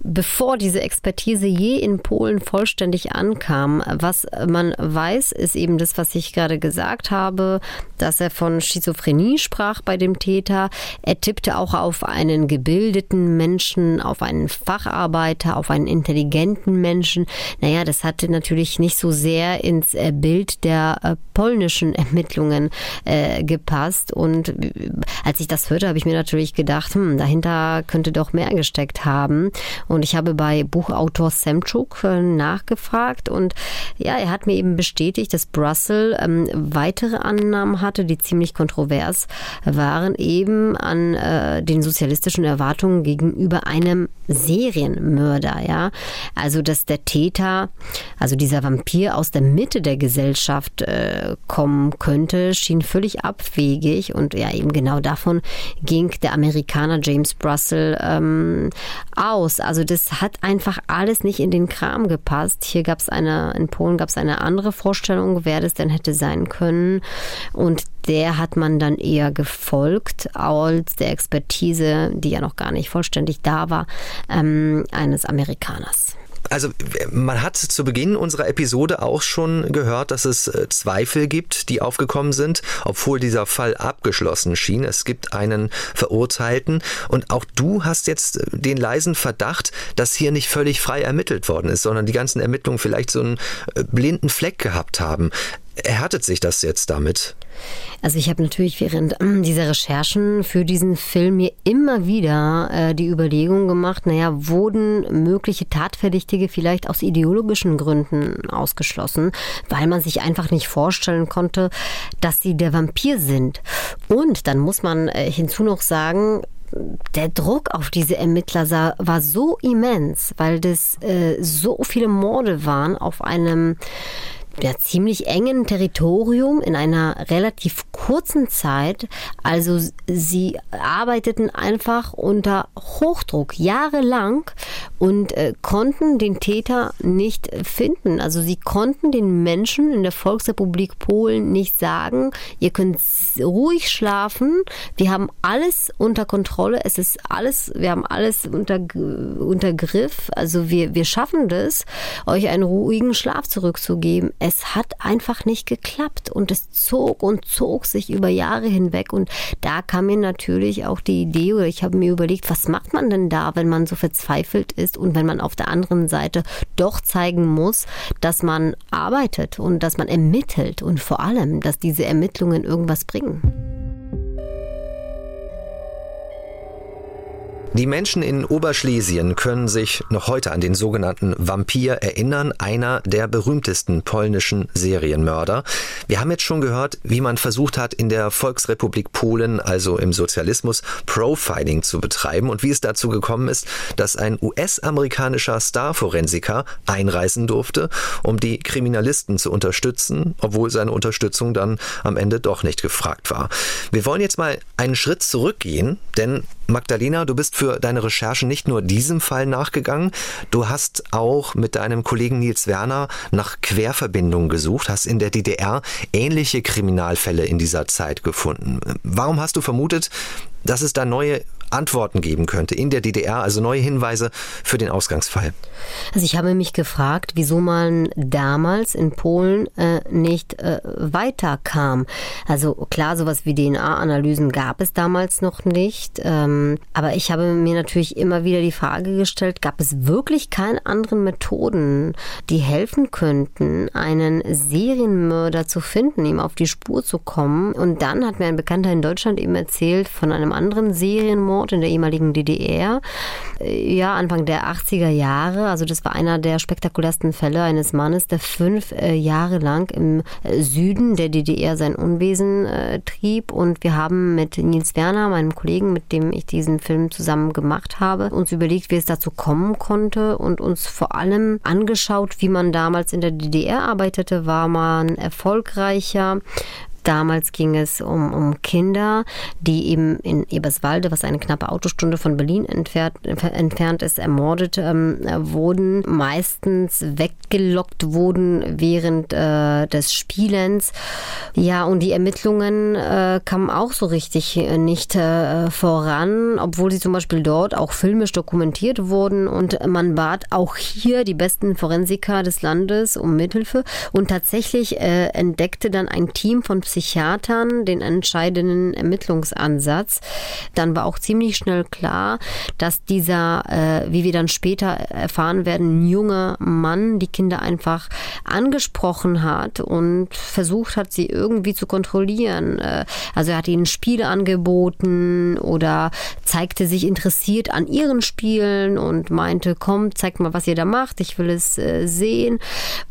bevor diese Expertise je in Polen vollständig ankam. Was man weiß, ist eben das, was ich gerade gesagt habe, dass er von Schizophrenie sprach bei dem Täter. Er tippte auch auf einen gebildeten Menschen, auf einen Facharbeiter, auf einen intelligenten Menschen. Naja, das hatte natürlich nicht so sehr ins äh, Bild der äh, polnischen Ermittlungen äh, gepasst. Und äh, als ich das hörte, habe ich mir natürlich gedacht, hm, dahinter könnte doch mehr gesteckt haben. Und ich habe bei Buchautor Semchuk äh, nachgefragt und ja, er hat mir eben bestätigt, dass Brussels ähm, weitere Annahmen hatte, die ziemlich kontrovers waren, eben an äh, den sozialistischen Erwartungen gegenüber einem Serienmörder, ja. Also, dass der Täter, also dieser Vampir aus der Mitte der Gesellschaft äh, kommen könnte, schien völlig abwegig und ja, eben genau davon ging der Amerikaner James Russell ähm, aus. Also, das hat einfach alles nicht in den Kram gepasst. Hier gab es eine, in Polen gab es eine andere Vorstellung, wer das denn hätte sein können. Und der hat man dann eher gefolgt als der Expertise, die ja noch gar nicht vollständig da war, ähm, eines Amerikaners. Also man hat zu Beginn unserer Episode auch schon gehört, dass es äh, Zweifel gibt, die aufgekommen sind, obwohl dieser Fall abgeschlossen schien. Es gibt einen Verurteilten und auch du hast jetzt äh, den leisen Verdacht, dass hier nicht völlig frei ermittelt worden ist, sondern die ganzen Ermittlungen vielleicht so einen äh, blinden Fleck gehabt haben. Erhärtet sich das jetzt damit? Also ich habe natürlich während ähm, dieser Recherchen für diesen Film mir immer wieder äh, die Überlegung gemacht, naja, wurden mögliche Tatverdächtige vielleicht aus ideologischen Gründen ausgeschlossen, weil man sich einfach nicht vorstellen konnte, dass sie der Vampir sind. Und dann muss man äh, hinzu noch sagen, der Druck auf diese Ermittler war so immens, weil das äh, so viele Morde waren auf einem ja, ziemlich engen Territorium in einer relativ kurzen Zeit. Also sie arbeiteten einfach unter Hochdruck jahrelang und äh, konnten den Täter nicht finden. Also sie konnten den Menschen in der Volksrepublik Polen nicht sagen, ihr könnt ruhig schlafen, wir haben alles unter Kontrolle, es ist alles, wir haben alles unter, unter Griff, also wir, wir schaffen das, euch einen ruhigen Schlaf zurückzugeben es hat einfach nicht geklappt und es zog und zog sich über Jahre hinweg und da kam mir natürlich auch die Idee oder ich habe mir überlegt, was macht man denn da, wenn man so verzweifelt ist und wenn man auf der anderen Seite doch zeigen muss, dass man arbeitet und dass man ermittelt und vor allem, dass diese Ermittlungen irgendwas bringen. Die Menschen in Oberschlesien können sich noch heute an den sogenannten Vampir erinnern, einer der berühmtesten polnischen Serienmörder. Wir haben jetzt schon gehört, wie man versucht hat, in der Volksrepublik Polen, also im Sozialismus, Profiling zu betreiben und wie es dazu gekommen ist, dass ein US-amerikanischer Starforensiker einreisen durfte, um die Kriminalisten zu unterstützen, obwohl seine Unterstützung dann am Ende doch nicht gefragt war. Wir wollen jetzt mal einen Schritt zurückgehen, denn Magdalena, du bist für deine Recherchen nicht nur diesem Fall nachgegangen, du hast auch mit deinem Kollegen Nils Werner nach Querverbindungen gesucht, hast in der DDR ähnliche Kriminalfälle in dieser Zeit gefunden. Warum hast du vermutet, dass es da neue Antworten geben könnte in der DDR, also neue Hinweise für den Ausgangsfall. Also ich habe mich gefragt, wieso man damals in Polen äh, nicht äh, weiterkam. Also klar, sowas wie DNA-Analysen gab es damals noch nicht, ähm, aber ich habe mir natürlich immer wieder die Frage gestellt, gab es wirklich keine anderen Methoden, die helfen könnten, einen Serienmörder zu finden, ihm auf die Spur zu kommen? Und dann hat mir ein Bekannter in Deutschland eben erzählt von einem anderen Serienmord, Mord in der ehemaligen DDR. Äh, ja, Anfang der 80er Jahre. Also das war einer der spektakulärsten Fälle eines Mannes, der fünf äh, Jahre lang im äh, Süden der DDR sein Unwesen äh, trieb. Und wir haben mit Nils Werner, meinem Kollegen, mit dem ich diesen Film zusammen gemacht habe, uns überlegt, wie es dazu kommen konnte und uns vor allem angeschaut, wie man damals in der DDR arbeitete. War man erfolgreicher? Damals ging es um, um Kinder, die eben in Eberswalde, was eine knappe Autostunde von Berlin entfernt, entfernt ist, ermordet ähm, wurden, meistens weggelockt wurden während äh, des Spielens. Ja, und die Ermittlungen äh, kamen auch so richtig äh, nicht äh, voran, obwohl sie zum Beispiel dort auch filmisch dokumentiert wurden und man bat auch hier die besten Forensiker des Landes um Mithilfe und tatsächlich äh, entdeckte dann ein Team von Psychiatern den entscheidenden Ermittlungsansatz. Dann war auch ziemlich schnell klar, dass dieser, äh, wie wir dann später erfahren werden, junger Mann die Kinder einfach angesprochen hat und versucht hat, sie irgendwie zu kontrollieren. Äh, also er hat ihnen Spiele angeboten oder zeigte sich interessiert an ihren Spielen und meinte, komm, zeigt mal, was ihr da macht, ich will es äh, sehen.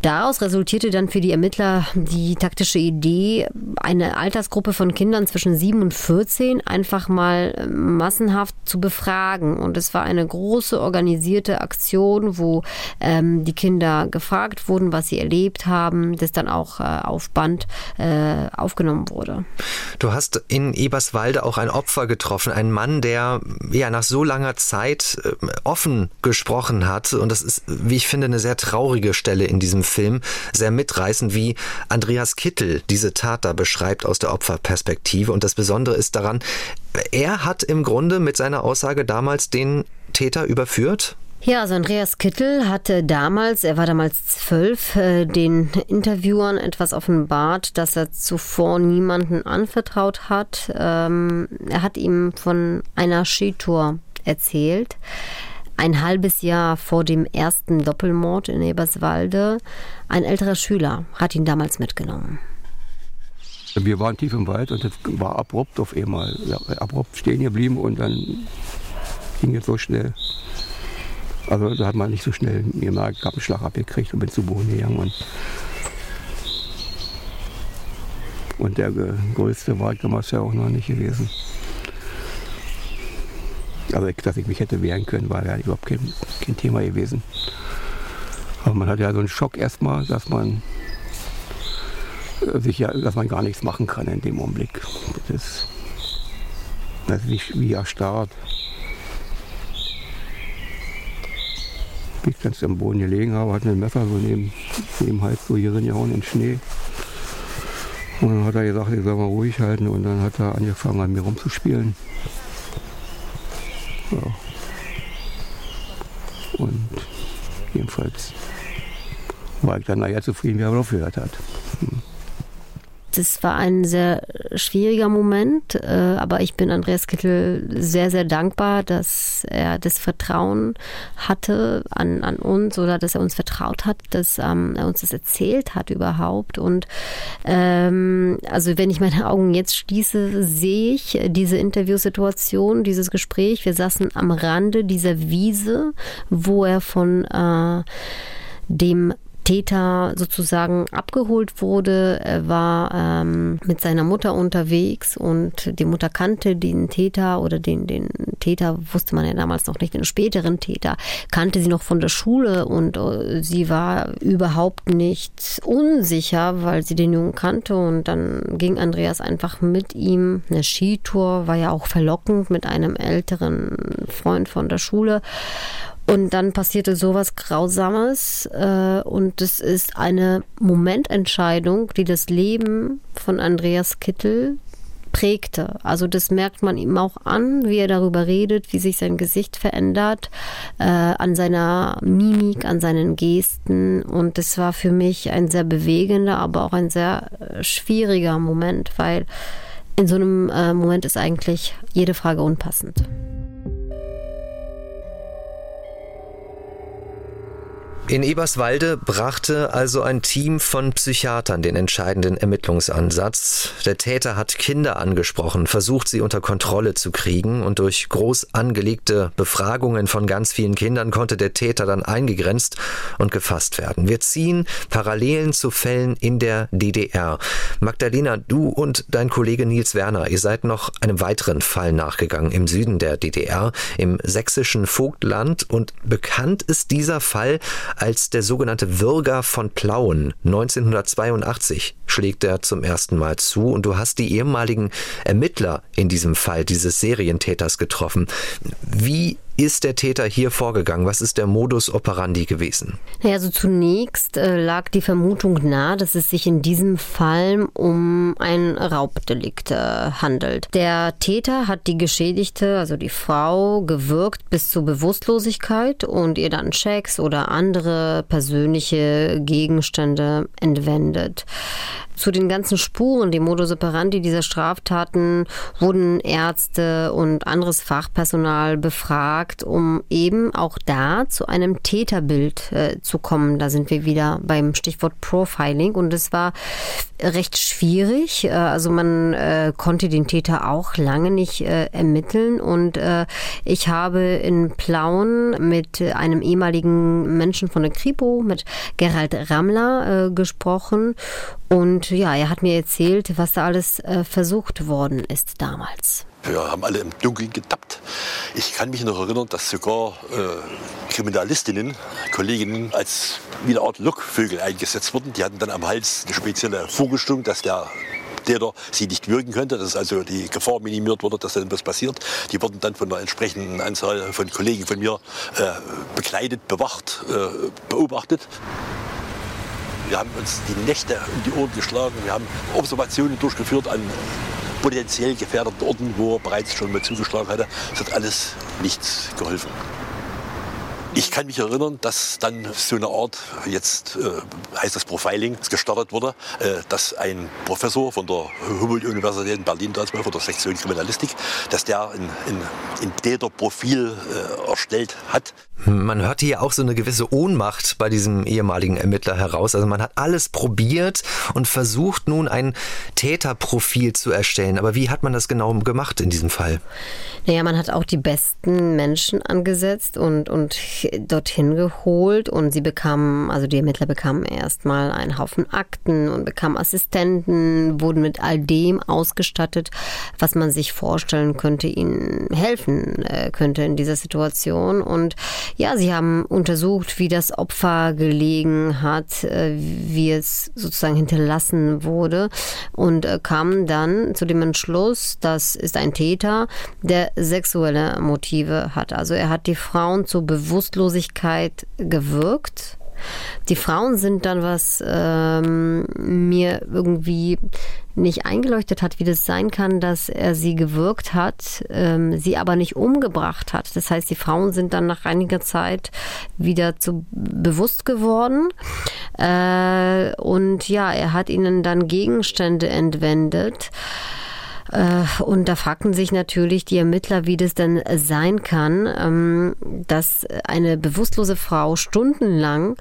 Daraus resultierte dann für die Ermittler die taktische Idee, eine Altersgruppe von Kindern zwischen 7 und 14 einfach mal äh, massenhaft zu befragen. Und es war eine große organisierte Aktion, wo ähm, die Kinder gefragt wurden, was sie erlebt haben, das dann auch äh, auf Band äh, aufgenommen wurde. Du hast in Eberswalde auch ein Opfer getroffen, einen Mann, der ja nach so langer Zeit äh, offen gesprochen hat. Und das ist, wie ich finde, eine sehr traurige Stelle in diesem Film, sehr mitreißend, wie Andreas Kittel diese Tat da beschreibt aus der Opferperspektive. Und das Besondere ist daran, er hat im Grunde mit seiner Aussage damals den Täter überführt? Ja, also Andreas Kittel hatte damals, er war damals zwölf, äh, den Interviewern etwas offenbart, das er zuvor niemanden anvertraut hat. Ähm, er hat ihm von einer Skitour erzählt. Ein halbes Jahr vor dem ersten Doppelmord in Eberswalde. Ein älterer Schüler hat ihn damals mitgenommen. Wir waren tief im Wald und es war abrupt auf einmal. Ja, abrupt stehen geblieben und dann ging es so schnell. Also da hat man nicht so schnell ich habe einen Schlag abgekriegt und bin zu Boden gegangen. Und, und der größte war damals ja auch noch nicht gewesen. Also dass ich mich hätte wehren können, war ja überhaupt kein, kein Thema gewesen. Aber man hat ja so einen Schock erstmal, dass man äh, sich ja, dass man gar nichts machen kann in dem Augenblick. Das ist, das ist wie, erstarrt. ich ganz am Boden gelegen habe, hatte ein Messer so neben, neben Hals so hier reingehauen in den Schnee. Und dann hat er gesagt, ich soll mal ruhig halten und dann hat er angefangen an mir rumzuspielen. Ja. Und jedenfalls war ich dann nachher zufrieden, wie er aufgehört hat. Hm. Das war ein sehr schwieriger Moment, äh, aber ich bin Andreas Kittel sehr, sehr dankbar, dass er das Vertrauen hatte an, an uns oder dass er uns vertraut hat, dass ähm, er uns das erzählt hat überhaupt. Und ähm, also wenn ich meine Augen jetzt schließe, sehe ich diese Interviewsituation, dieses Gespräch. Wir saßen am Rande dieser Wiese, wo er von äh, dem Täter sozusagen abgeholt wurde. Er war ähm, mit seiner Mutter unterwegs und die Mutter kannte den Täter oder den, den Täter, wusste man ja damals noch nicht, den späteren Täter, kannte sie noch von der Schule und äh, sie war überhaupt nicht unsicher, weil sie den Jungen kannte und dann ging Andreas einfach mit ihm. Eine Skitour war ja auch verlockend mit einem älteren Freund von der Schule und dann passierte sowas Grausames äh, und es ist eine Momententscheidung, die das Leben von Andreas Kittel prägte. Also das merkt man ihm auch an, wie er darüber redet, wie sich sein Gesicht verändert, äh, an seiner Mimik, an seinen Gesten. Und es war für mich ein sehr bewegender, aber auch ein sehr äh, schwieriger Moment, weil in so einem äh, Moment ist eigentlich jede Frage unpassend. In Eberswalde brachte also ein Team von Psychiatern den entscheidenden Ermittlungsansatz. Der Täter hat Kinder angesprochen, versucht sie unter Kontrolle zu kriegen und durch groß angelegte Befragungen von ganz vielen Kindern konnte der Täter dann eingegrenzt und gefasst werden. Wir ziehen Parallelen zu Fällen in der DDR. Magdalena, du und dein Kollege Nils Werner, ihr seid noch einem weiteren Fall nachgegangen im Süden der DDR, im sächsischen Vogtland und bekannt ist dieser Fall Als der sogenannte Würger von Plauen 1982 schlägt er zum ersten Mal zu und du hast die ehemaligen Ermittler in diesem Fall dieses Serientäters getroffen. Wie ist der Täter hier vorgegangen? Was ist der Modus operandi gewesen? Naja, also zunächst äh, lag die Vermutung nahe, dass es sich in diesem Fall um ein Raubdelikt handelt. Der Täter hat die Geschädigte, also die Frau, gewürgt bis zur Bewusstlosigkeit und ihr dann Schecks oder andere persönliche Gegenstände entwendet. Zu den ganzen Spuren, dem Modus operandi dieser Straftaten, wurden Ärzte und anderes Fachpersonal befragt, um eben auch da zu einem Täterbild äh, zu kommen. Da sind wir wieder beim Stichwort Profiling und es war recht schwierig. Äh, also man äh, konnte den Täter auch lange nicht äh, ermitteln und äh, ich habe in Plauen mit einem ehemaligen Menschen von der Kripo, mit Gerald Rammler, äh, gesprochen und ja, er hat mir erzählt, was da alles äh, versucht worden ist damals. Wir haben alle im Dunkeln getappt. Ich kann mich noch erinnern, dass sogar äh, Kriminalistinnen, Kolleginnen als wie eine Art Lockvögel eingesetzt wurden. Die hatten dann am Hals eine spezielle Vorgestung, dass der Täter sie nicht wirken könnte, dass also die Gefahr minimiert wurde, dass dann was passiert. Die wurden dann von einer entsprechenden Anzahl von Kollegen von mir äh, begleitet, bewacht, äh, beobachtet. Wir haben uns die Nächte um die Ohren geschlagen. Wir haben Observationen durchgeführt an potenziell gefährdeten Orten, wo er bereits schon mal zugeschlagen hatte. Es hat alles nichts geholfen. Ich kann mich erinnern, dass dann so eine Art, jetzt äh, heißt das Profiling, gestartet wurde, äh, dass ein Professor von der Humboldt-Universität in Berlin, damals von der Sektion Kriminalistik, dass der ein, ein, ein Täterprofil äh, erstellt hat. Man hört hier auch so eine gewisse Ohnmacht bei diesem ehemaligen Ermittler heraus. Also man hat alles probiert und versucht nun ein Täterprofil zu erstellen. Aber wie hat man das genau gemacht in diesem Fall? Naja, man hat auch die besten Menschen angesetzt und, und dorthin geholt und sie bekamen, also die Ermittler bekamen erstmal einen Haufen Akten und bekamen Assistenten, wurden mit all dem ausgestattet, was man sich vorstellen könnte, ihnen helfen äh, könnte in dieser Situation. Und ja, sie haben untersucht, wie das Opfer gelegen hat, äh, wie es sozusagen hinterlassen wurde und äh, kamen dann zu dem Entschluss, das ist ein Täter, der sexuelle Motive hat. Also er hat die Frauen zu Bewusstlosigkeit gewirkt die Frauen sind dann, was ähm, mir irgendwie nicht eingeleuchtet hat, wie das sein kann, dass er sie gewirkt hat, ähm, sie aber nicht umgebracht hat. Das heißt, die Frauen sind dann nach einiger Zeit wieder zu bewusst geworden. Äh, und ja, er hat ihnen dann Gegenstände entwendet. Äh, und da fragten sich natürlich die Ermittler, wie das denn sein kann, ähm, dass eine bewusstlose Frau stundenlang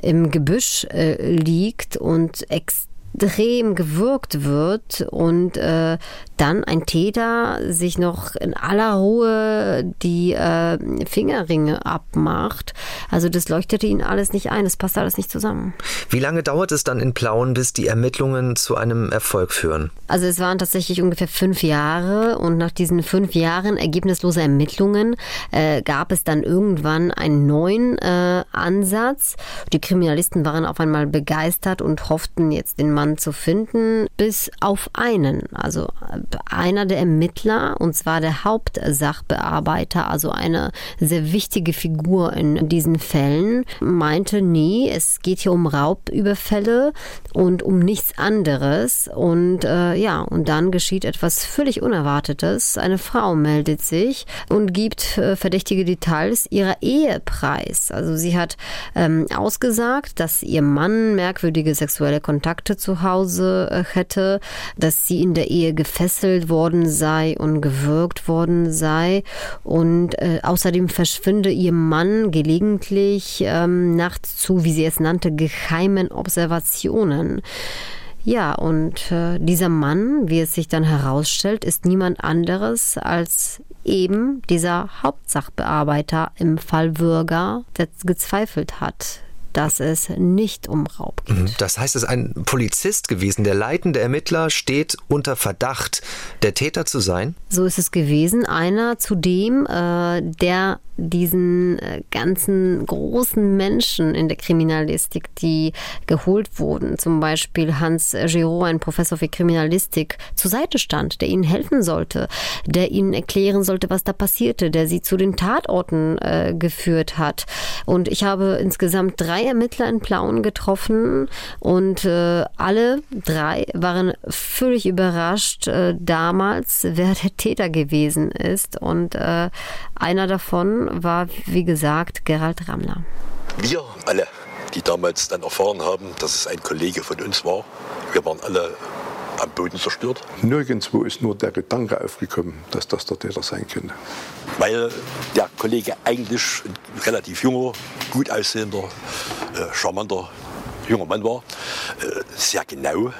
im Gebüsch äh, liegt und extrem extrem gewürgt wird und äh, dann ein Täter sich noch in aller Ruhe die äh, Fingerringe abmacht. Also das leuchtete ihnen alles nicht ein, das passt alles nicht zusammen. Wie lange dauert es dann in Plauen, bis die Ermittlungen zu einem Erfolg führen? Also es waren tatsächlich ungefähr fünf Jahre und nach diesen fünf Jahren ergebnisloser Ermittlungen äh, gab es dann irgendwann einen neuen äh, Ansatz. Die Kriminalisten waren auf einmal begeistert und hofften jetzt den Mann Mann zu finden, bis auf einen. Also einer der Ermittler, und zwar der Hauptsachbearbeiter, also eine sehr wichtige Figur in diesen Fällen, meinte, nee, es geht hier um Raubüberfälle und um nichts anderes. Und äh, ja, und dann geschieht etwas völlig Unerwartetes. Eine Frau meldet sich und gibt äh, verdächtige Details ihrer Ehe preis. Also sie hat ähm, ausgesagt, dass ihr Mann merkwürdige sexuelle Kontakte zu Hause äh, hätte, dass sie in der Ehe gefesselt worden sei und gewürgt worden sei. Und äh, außerdem verschwinde ihr Mann gelegentlich ähm, nachts zu, wie sie es nannte, geheimen Observationen. Ja, und äh, dieser Mann, wie es sich dann herausstellt, ist niemand anderes als eben dieser Hauptsachbearbeiter im Fall Würger, der gezweifelt hat, dass es nicht um Raub geht. Mhm. Das heißt, es ist ein Polizist gewesen. Der leitende Ermittler steht unter Verdacht, der Täter zu sein? So ist es gewesen. Einer zudem, äh, der diesen äh, ganzen großen Menschen in der Kriminalistik, die geholt wurden, zum Beispiel Hans Giraud, ein Professor für Kriminalistik, zur Seite stand, der ihnen helfen sollte, der ihnen erklären sollte, was da passierte, der sie zu den Tatorten äh, geführt hat. Und ich habe insgesamt drei Ermittler in Plauen getroffen und äh, alle drei waren völlig überrascht äh, damals, wer der Täter gewesen ist. Und äh, einer davon war, wie gesagt, Gerald Rammler. Wir alle, die damals dann erfahren haben, dass es ein Kollege von uns war, wir waren alle am Boden zerstört. Nirgendwo ist nur der Gedanke aufgekommen, dass das der Täter sein könnte. Weil der Kollege eigentlich ein relativ junger, gut aussehender, äh, charmanter junger Mann war, äh, sehr genau, äh,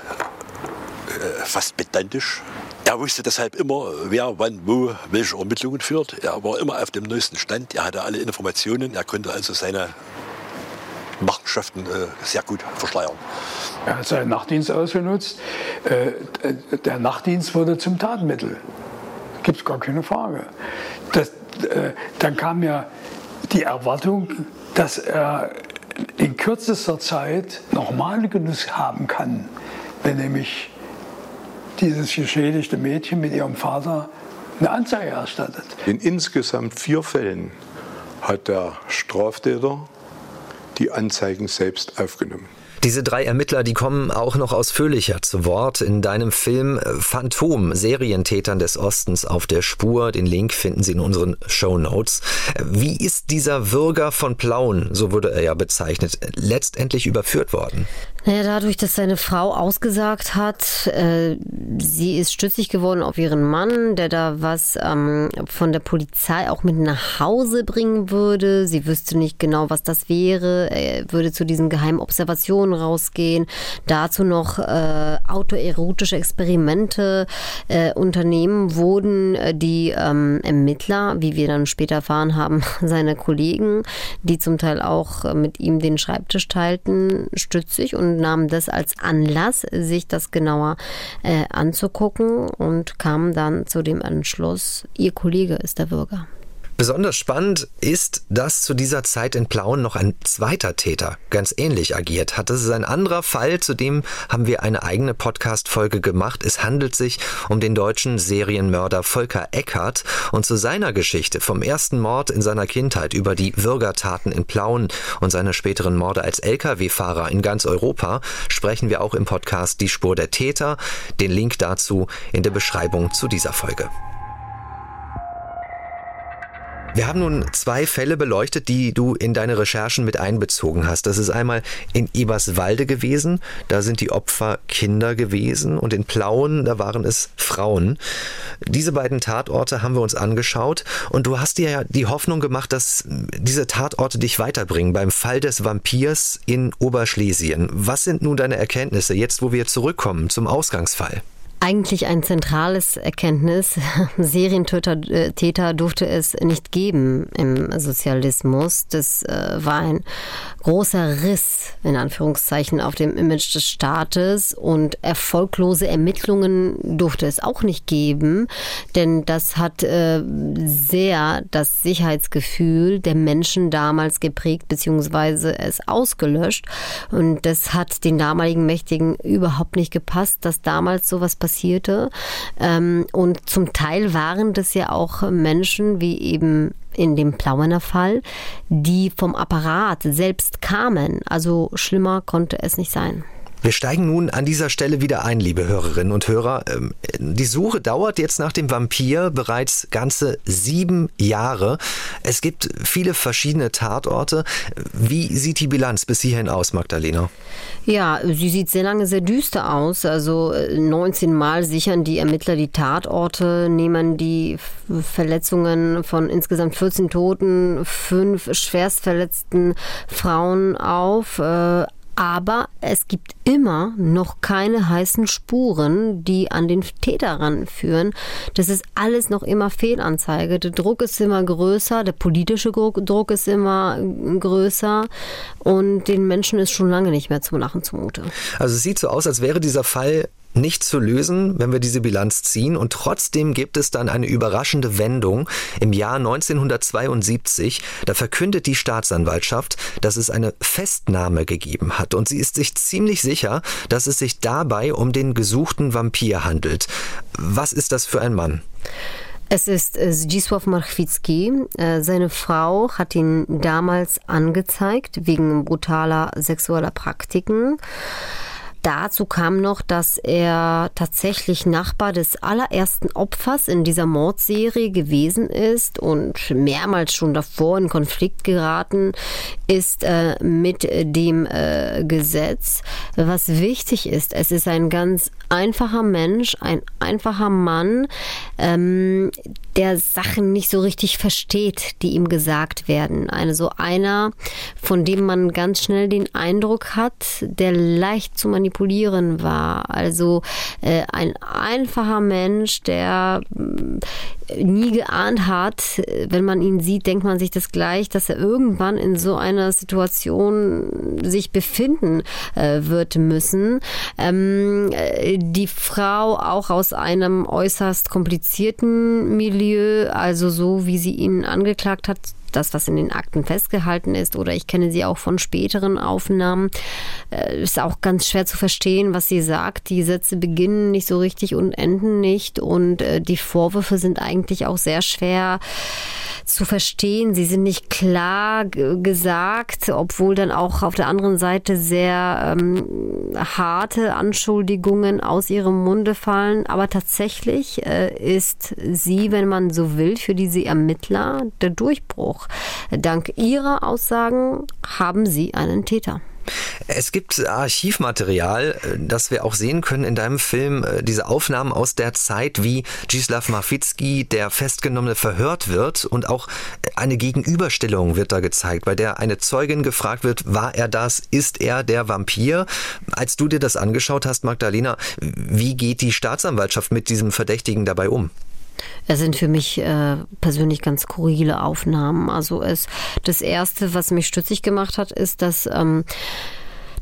fast pedantisch. Er wusste deshalb immer, wer wann wo welche Ermittlungen führt. Er war immer auf dem neuesten Stand. Er hatte alle Informationen. Er konnte also seine Machenschaften äh, sehr gut verschleiern. Er hat seinen Nachtdienst ausgenutzt. Äh, der Nachtdienst wurde zum Tatmittel. Gibt es gar keine Frage. Das, äh, dann kam ja die Erwartung, dass er in kürzester Zeit normale Genuss haben kann, wenn nämlich dieses geschädigte Mädchen mit ihrem Vater eine Anzeige erstattet. In insgesamt vier Fällen hat der Straftäter die Anzeigen selbst aufgenommen. Diese drei Ermittler, die kommen auch noch ausführlicher zu Wort in deinem Film Phantom, Serientätern des Ostens auf der Spur. Den Link finden Sie in unseren Show Notes. Wie ist dieser Würger von Plauen, so wurde er ja bezeichnet, letztendlich überführt worden? Naja, dadurch, dass seine Frau ausgesagt hat, äh, sie ist stützig geworden auf ihren Mann, der da was ähm, von der Polizei auch mit nach Hause bringen würde. Sie wüsste nicht genau, was das wäre. Er würde zu diesen geheimen Observationen rausgehen. Dazu noch äh, autoerotische Experimente äh, unternehmen wurden äh, die ähm, Ermittler, wie wir dann später erfahren haben, seine Kollegen, die zum Teil auch äh, mit ihm den Schreibtisch teilten, stützig und nahmen das als Anlass, sich das genauer äh, anzugucken und kamen dann zu dem Entschluss, ihr Kollege ist der Bürger. Besonders spannend ist, dass zu dieser Zeit in Plauen noch ein zweiter Täter ganz ähnlich agiert hat. Das ist ein anderer Fall, zu dem haben wir eine eigene Podcast-Folge gemacht. Es handelt sich um den deutschen Serienmörder Volker Eckhardt und zu seiner Geschichte vom ersten Mord in seiner Kindheit über die Würgertaten in Plauen und seine späteren Morde als Lkw-Fahrer in ganz Europa sprechen wir auch im Podcast Die Spur der Täter. Den Link dazu in der Beschreibung zu dieser Folge. Wir haben nun zwei Fälle beleuchtet, die du in deine Recherchen mit einbezogen hast. Das ist einmal in Eberswalde gewesen, da sind die Opfer Kinder gewesen und in Plauen, da waren es Frauen. Diese beiden Tatorte haben wir uns angeschaut und du hast dir ja die Hoffnung gemacht, dass diese Tatorte dich weiterbringen beim Fall des Vampirs in Oberschlesien. Was sind nun deine Erkenntnisse jetzt, wo wir zurückkommen zum Ausgangsfall? Eigentlich ein zentrales Erkenntnis. Serientäter äh, Täter durfte es nicht geben im Sozialismus. Das äh, war ein großer Riss, in Anführungszeichen, auf dem Image des Staates und erfolglose Ermittlungen durfte es auch nicht geben, denn das hat äh, sehr das Sicherheitsgefühl der Menschen damals geprägt bzw. es ausgelöscht und das hat den damaligen Mächtigen überhaupt nicht gepasst, dass damals sowas passiert passierte. Ähm, und zum Teil waren das ja auch Menschen, wie eben in dem Plauener Fall, die vom Apparat selbst kamen. Also schlimmer konnte es nicht sein. Wir steigen nun an dieser Stelle wieder ein, liebe Hörerinnen und Hörer. Ähm, die Suche dauert jetzt nach dem Vampir bereits ganze sieben Jahre. Es gibt viele verschiedene Tatorte. Wie sieht die Bilanz bis hierhin aus, Magdalena? Ja, sie sieht sehr lange sehr düster aus. Also 19 äh, Mal sichern die Ermittler die Tatorte, nehmen die Verletzungen von insgesamt 14 Toten, fünf schwerstverletzten Frauen auf. Äh, aber es gibt immer noch keine heißen Spuren, die an den Täter ranführen. Das ist alles noch immer Fehlanzeige. Der Druck ist immer größer, der politische Druck ist immer größer und den Menschen ist schon lange nicht mehr zum Lachen zumute. Also es sieht so aus, als wäre dieser Fall nicht zu lösen, wenn wir diese Bilanz ziehen. Und trotzdem gibt es dann eine überraschende Wendung. Im Jahr 1972, da verkündet die Staatsanwaltschaft, dass es eine Festnahme gegeben hat. Und sie ist sich ziemlich sicher, dass es sich dabei um den gesuchten Vampir handelt. Was ist das für ein Mann? Es ist äh, Zdzisław Marchwicki. Äh, seine Frau hat ihn damals angezeigt wegen brutaler sexueller Praktiken. Dazu kam noch, dass er tatsächlich Nachbar des allerersten Opfers in dieser Mordserie gewesen ist und mehrmals schon davor in Konflikt geraten ist äh, mit dem äh, Gesetz. Was wichtig ist, es ist ein ganz einfacher Mensch, ein einfacher Mann, ähm, der Sachen nicht so richtig versteht, die ihm gesagt werden. Also einer, von dem man ganz schnell den Eindruck hat, der leicht zu manipulieren war. Also äh, ein einfacher Mensch, der äh, nie geahnt hat, wenn man ihn sieht, denkt man sich das gleich, dass er irgendwann in so einer Situation sich befinden äh, wird müssen. Ähm, äh, die Frau auch aus einem äußerst komplizierten Milieu, also so wie sie ihn angeklagt hat, das, was in den Akten festgehalten ist, oder ich kenne sie auch von späteren Aufnahmen, äh, ist auch ganz schwer zu verstehen, was sie sagt. Die Sätze beginnen nicht so richtig und enden nicht und äh, die Vorwürfe sind eigentlich auch sehr schwer zu verstehen. Sie sind nicht klar gesagt, obwohl dann auch auf der anderen Seite sehr ähm, harte Anschuldigungen aus ihrem Munde fallen. Aber tatsächlich äh, ist sie, wenn man so will, für diese Ermittler der Durchbruch. Dank ihrer Aussagen haben sie einen Täter. Es gibt Archivmaterial, äh, das wir auch sehen können in deinem Film, äh, diese Aufnahmen aus der Zeit, wie Gislav Marficki, der Festgenommene, verhört wird und auch äh, eine Gegenüberstellung wird da gezeigt, bei der eine Zeugin gefragt wird, war er das, ist er der Vampir? Als du dir das angeschaut hast, Magdalena, wie geht die Staatsanwaltschaft mit diesem Verdächtigen dabei um? Es sind für mich äh, persönlich ganz skurrile Aufnahmen. Also es, das erste, was mich stützig gemacht hat, ist, dass ähm,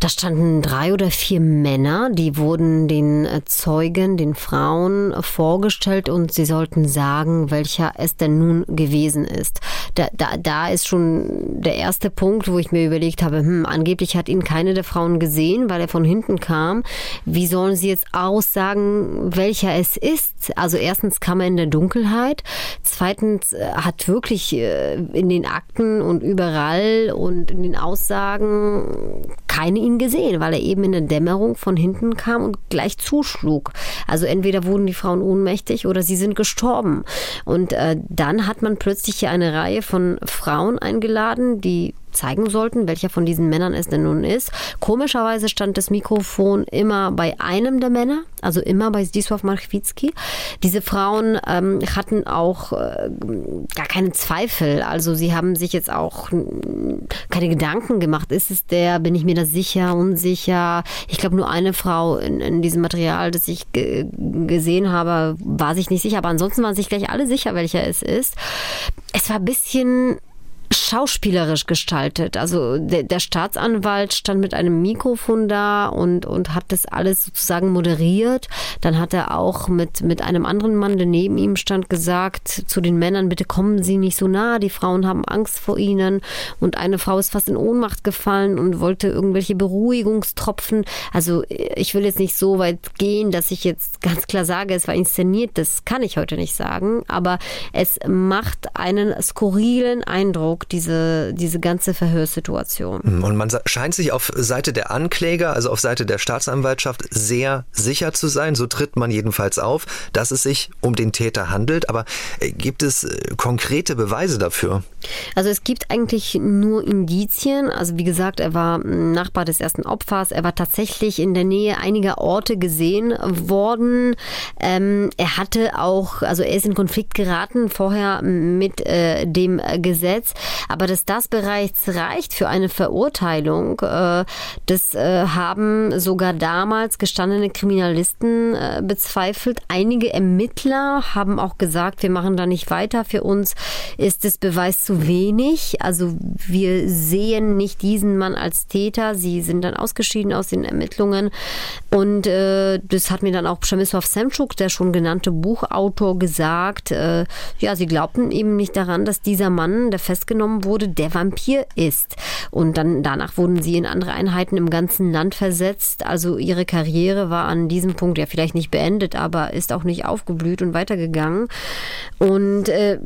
da standen drei oder vier Männer, die wurden den äh, Zeugen, den Frauen vorgestellt und sie sollten sagen, welcher es denn nun gewesen ist. Da, da, da ist schon der erste Punkt, wo ich mir überlegt habe, hm, angeblich hat ihn keine der Frauen gesehen, weil er von hinten kam. Wie sollen sie jetzt aussagen, welcher es ist? Also erstens kam er in der Dunkelheit, zweitens äh, hat wirklich äh, in den Akten und überall und in den Aussagen keine ihn gesehen, weil er eben in der Dämmerung von hinten kam und gleich zuschlug. Also entweder wurden die Frauen ohnmächtig oder sie sind gestorben. Und äh, dann hat man plötzlich hier eine Reihe von Frauen eingeladen, die zeigen sollten, welcher von diesen Männern es denn nun ist. Komischerweise stand das Mikrofon immer bei einem der Männer, also immer bei Zdzisław Marchwicki. Diese Frauen ähm, hatten auch äh, gar keine Zweifel. Also sie haben sich jetzt auch keine Gedanken gemacht. Ist es der? Bin ich mir da sicher? Unsicher? Ich glaube, nur eine Frau in, in diesem Material, das ich gesehen habe, war sich nicht sicher. Aber ansonsten waren sich gleich alle sicher, welcher es ist. Es war ein bisschen schauspielerisch gestaltet. Also der, der, Staatsanwalt stand mit einem Mikrofon da und, und hat das alles sozusagen moderiert. Dann hat er auch mit, mit einem anderen Mann, der neben ihm stand, gesagt zu den Männern, bitte kommen Sie nicht so nah, die Frauen haben Angst vor Ihnen. Und eine Frau ist fast in Ohnmacht gefallen und wollte irgendwelche Beruhigungstropfen. Also ich will jetzt nicht so weit gehen, dass ich jetzt ganz klar sage, es war inszeniert. Das kann ich heute nicht sagen. Aber es macht einen skurrilen Eindruck, diese, diese ganze Verhörsituation. Mhm, und man scheint sich auf Seite der Ankläger, also auf Seite der Staatsanwaltschaft, sehr sicher zu sein. So tritt man jedenfalls auf, dass es sich um den Täter handelt. Aber äh, gibt es äh, konkrete Beweise dafür? Also es gibt eigentlich nur Indizien. Also wie gesagt, er war Nachbar des ersten Opfers. Er war tatsächlich in der Nähe einiger Orte gesehen worden. Ähm, er hatte auch, also er ist in Konflikt geraten vorher mit äh, dem Gesetz. Aber dass das bereits reicht für eine Verurteilung, äh, das äh, haben sogar damals gestandene Kriminalisten äh, bezweifelt. Einige Ermittler haben auch gesagt, wir machen da nicht weiter. Für uns ist das Beweis zu wenig. Also wir sehen nicht diesen Mann als Täter. Sie sind dann ausgeschieden aus den Ermittlungen. Und das hat mir dann auch Przemysław Semczuk, der schon genannte Buchautor, gesagt. Ja, sie glaubten eben nicht daran, dass dieser Mann, der festgenommen wurde, der Vampir ist. Und dann danach wurden sie in andere Einheiten im ganzen Land versetzt. Also ihre Karriere war an diesem Punkt ja vielleicht nicht beendet, aber ist auch nicht aufgeblüht und weitergegangen. Und äh,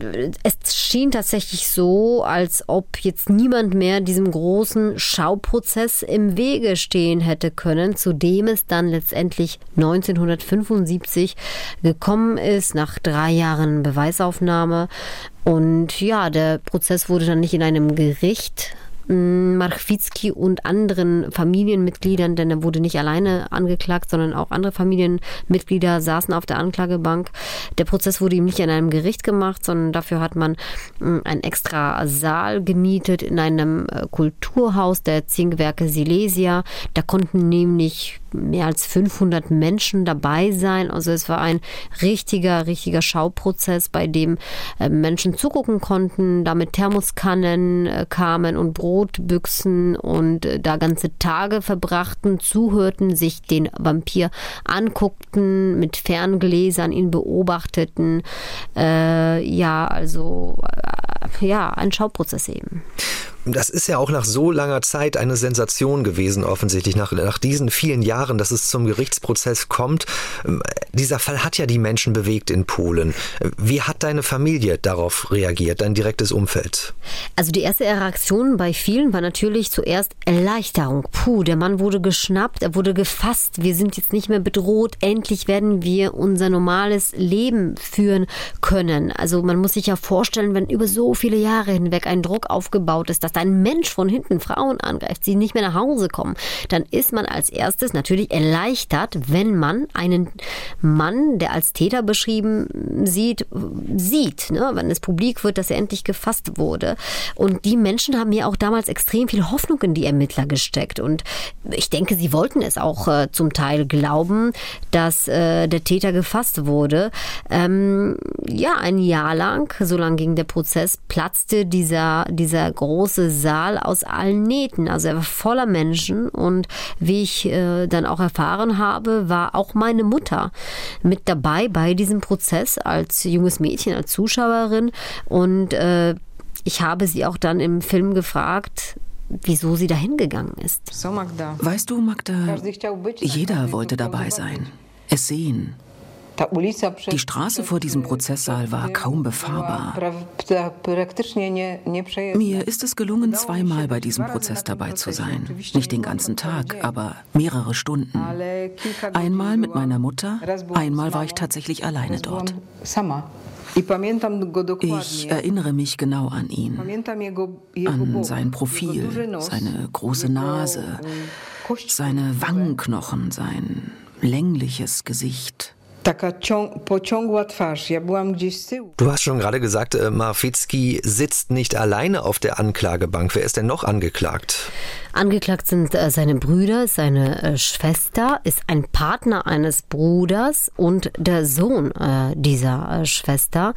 es schien tatsächlich so, als ob jetzt niemand mehr diesem großen Schauprozess im Wege stehen hätte können, zu dem es dann letztendlich 1975 gekommen ist, nach drei Jahren Beweisaufnahme. Und ja, der Prozess wurde dann nicht in einem Gericht Marchwitzki und anderen Familienmitgliedern, denn er wurde nicht alleine angeklagt, sondern auch andere Familienmitglieder saßen auf der Anklagebank. Der Prozess wurde ihm nicht in einem Gericht gemacht, sondern dafür hat man hm, ein extra Saal gemietet in einem äh, Kulturhaus der Zinkwerke Silesia. Da konnten nämlich mehr als 500 Menschen dabei sein. Also es war ein richtiger, richtiger Schauprozess, bei dem äh, Menschen zugucken konnten, da mit Thermoskannen äh, kamen und Brotbüchsen und äh, da ganze Tage verbrachten, zuhörten, sich den Vampir anguckten, mit Ferngläsern ihn beobachteten. Äh, ja, also äh, ja, ein Schauprozess eben. Das ist ja auch nach so langer Zeit eine Sensation gewesen, offensichtlich, nach, nach diesen vielen Jahren, dass es zum Gerichtsprozess kommt. Ähm, dieser Fall hat ja die Menschen bewegt in Polen. Wie hat deine Familie darauf reagiert, dein direktes Umfeld? Also die erste Reaktion bei vielen war natürlich zuerst Erleichterung. Puh, der Mann wurde geschnappt, er wurde gefasst, wir sind jetzt nicht mehr bedroht, endlich werden wir unser normales Leben führen können. Also man muss sich ja vorstellen, wenn über so viele Jahre hinweg ein Druck aufgebaut ist, dass ein Mensch von hinten Frauen angreift, sie nicht mehr nach Hause kommen, dann ist man als erstes natürlich erleichtert, wenn man einen Mann, der als Täter beschrieben sieht, sieht, ne? wenn es publik wird, dass er endlich gefasst wurde. Und die Menschen haben mir auch damals extrem viel Hoffnung in die Ermittler gesteckt. Und ich denke, sie wollten es auch äh, zum Teil glauben, dass äh, der Täter gefasst wurde. Ähm, ja, ein Jahr lang, so lang ging der Prozess, platzte dieser, dieser große Saal aus allen Nähten. Also er war voller Menschen und wie ich äh, dann auch erfahren habe, war auch meine Mutter mit dabei bei diesem Prozess als junges Mädchen, als Zuschauerin. Und äh, ich habe sie auch dann im Film gefragt, wieso sie dahin gegangen ist. Weißt du, Magda, jeder wollte dabei sein, es sehen, die Straße vor diesem Prozesssaal war kaum befahrbar. Mir ist es gelungen, zweimal bei diesem Prozess dabei zu sein. Nicht den ganzen Tag, aber mehrere Stunden. Einmal mit meiner Mutter, einmal war ich tatsächlich alleine dort. Ich erinnere mich genau an ihn, an sein Profil, seine große Nase, seine Wangenknochen, sein längliches Gesicht. Du hast schon gerade gesagt, äh, Marfitzki sitzt nicht alleine auf der Anklagebank. Wer ist denn noch angeklagt? Angeklagt sind äh, seine Brüder, seine äh, Schwester, ist ein Partner eines Bruders und der Sohn dieser Schwester.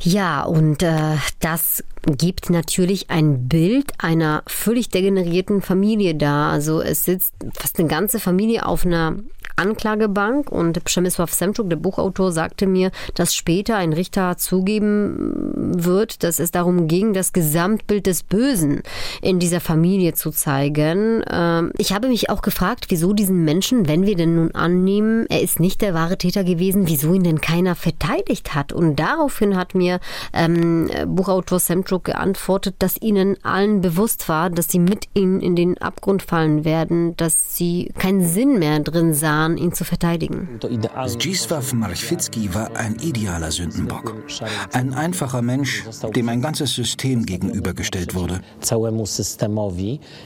Ja, und äh, das gibt natürlich ein Bild einer völlig degenerierten Familie da. Also es sitzt fast eine ganze Familie auf einer Anklagebank und Przemysław Semczuk, der Buchautor, sagte mir, dass später ein Richter zugeben wird, dass es darum ging, das Gesamtbild des Bösen in dieser Familie zu zeigen. Ähm, ich habe mich auch gefragt, wieso diesen Menschen, wenn wir denn nun annehmen, er ist nicht der wahre Täter gewesen, wieso ihn denn keiner verteidigt hat. Und daraufhin hat mir ähm, Buchautor Semczuk geantwortet, dass ihnen allen bewusst war, dass sie mit ihm in den Abgrund fallen werden, dass sie keinen Sinn mehr drin sahen, daran, ihn zu verteidigen. Zdzisław Marchwicki war ein idealer Sündenbock. Ein einfacher Mensch, dem ein ganzes System gegenübergestellt wurde.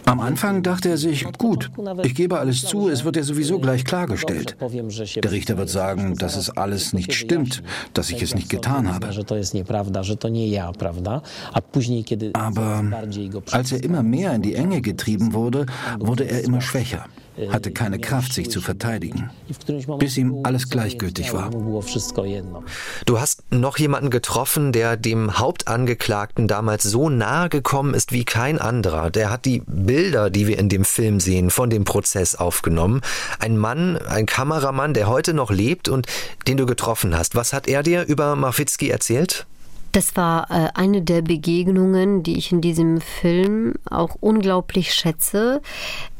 Am Anfang dachte er sich, gut, ich gebe alles zu, es wird ja sowieso gleich klargestellt. Der Richter wird sagen, dass es alles nicht stimmt, dass ich es nicht getan habe. Aber als er immer mehr in die Enge getrieben wurde, wurde er immer schwächer hatte keine Kraft, sich zu verteidigen, bis ihm alles gleichgültig war. Du hast noch jemanden getroffen, der dem Hauptangeklagten damals so nahe gekommen ist wie kein anderer. Der hat die Bilder, die wir in dem Film sehen, von dem Prozess aufgenommen. Ein Mann, ein Kameramann, der heute noch lebt und den du getroffen hast. Was hat er dir über Marfitzky erzählt? Das war äh, eine der Begegnungen, die ich in diesem Film auch unglaublich schätze.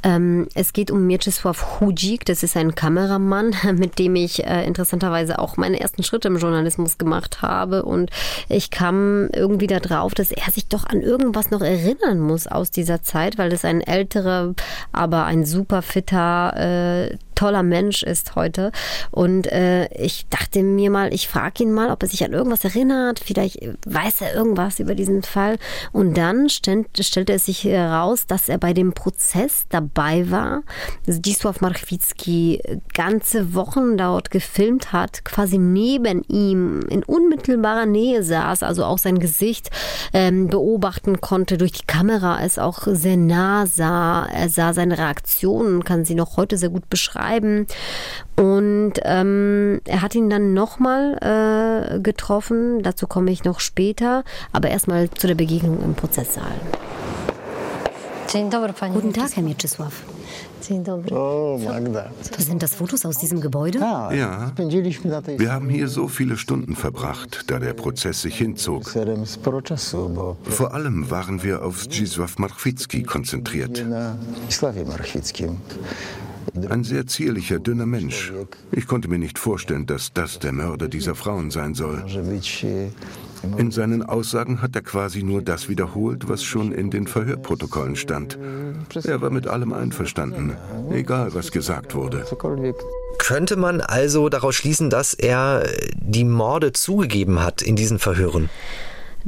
Ähm, es geht um Mieczysław Hudzik, das ist ein Kameramann, mit dem ich äh, interessanterweise auch meine ersten Schritte im Journalismus gemacht habe. Und ich kam irgendwie darauf, dass er sich doch an irgendwas noch erinnern muss aus dieser Zeit, weil es ein älterer, aber ein super fitter, äh, toller Mensch ist heute. Und äh, ich dachte mir mal, ich frage ihn mal, ob er sich an irgendwas erinnert. Vielleicht weiß er irgendwas über diesen Fall. Und dann stellt, stellte es sich heraus, dass er bei dem Prozess dabei war. Zdzisław Marchwicki ganze Wochen dort gefilmt hat, quasi neben ihm in unmittelbarer Nähe saß, also auch sein Gesicht ähm, beobachten konnte, durch die Kamera es auch sehr nah sah. Er sah seine Reaktionen, kann sie noch heute sehr gut beschreiben. Und ähm, er hat ihn dann nochmal äh, getroffen, dazu komme ich noch später, aber erstmal zu der Begegnung im Prozesssaal. Guten Tag, Herr Mieczysław. Oh, Magda. Sind das Fotos aus diesem Gebäude? Ja. Wir haben hier so viele Stunden verbracht, da der Prozess sich hinzog. Vor allem waren wir auf Zdzisław Marchwicki konzentriert. Ein sehr zierlicher, dünner Mensch. Ich konnte mir nicht vorstellen, dass das der Mörder dieser Frauen sein soll. In seinen Aussagen hat er quasi nur das wiederholt, was schon in den Verhörprotokollen stand. Er war mit allem einverstanden, egal was gesagt wurde. Könnte man also daraus schließen, dass er die Morde zugegeben hat in diesen Verhören?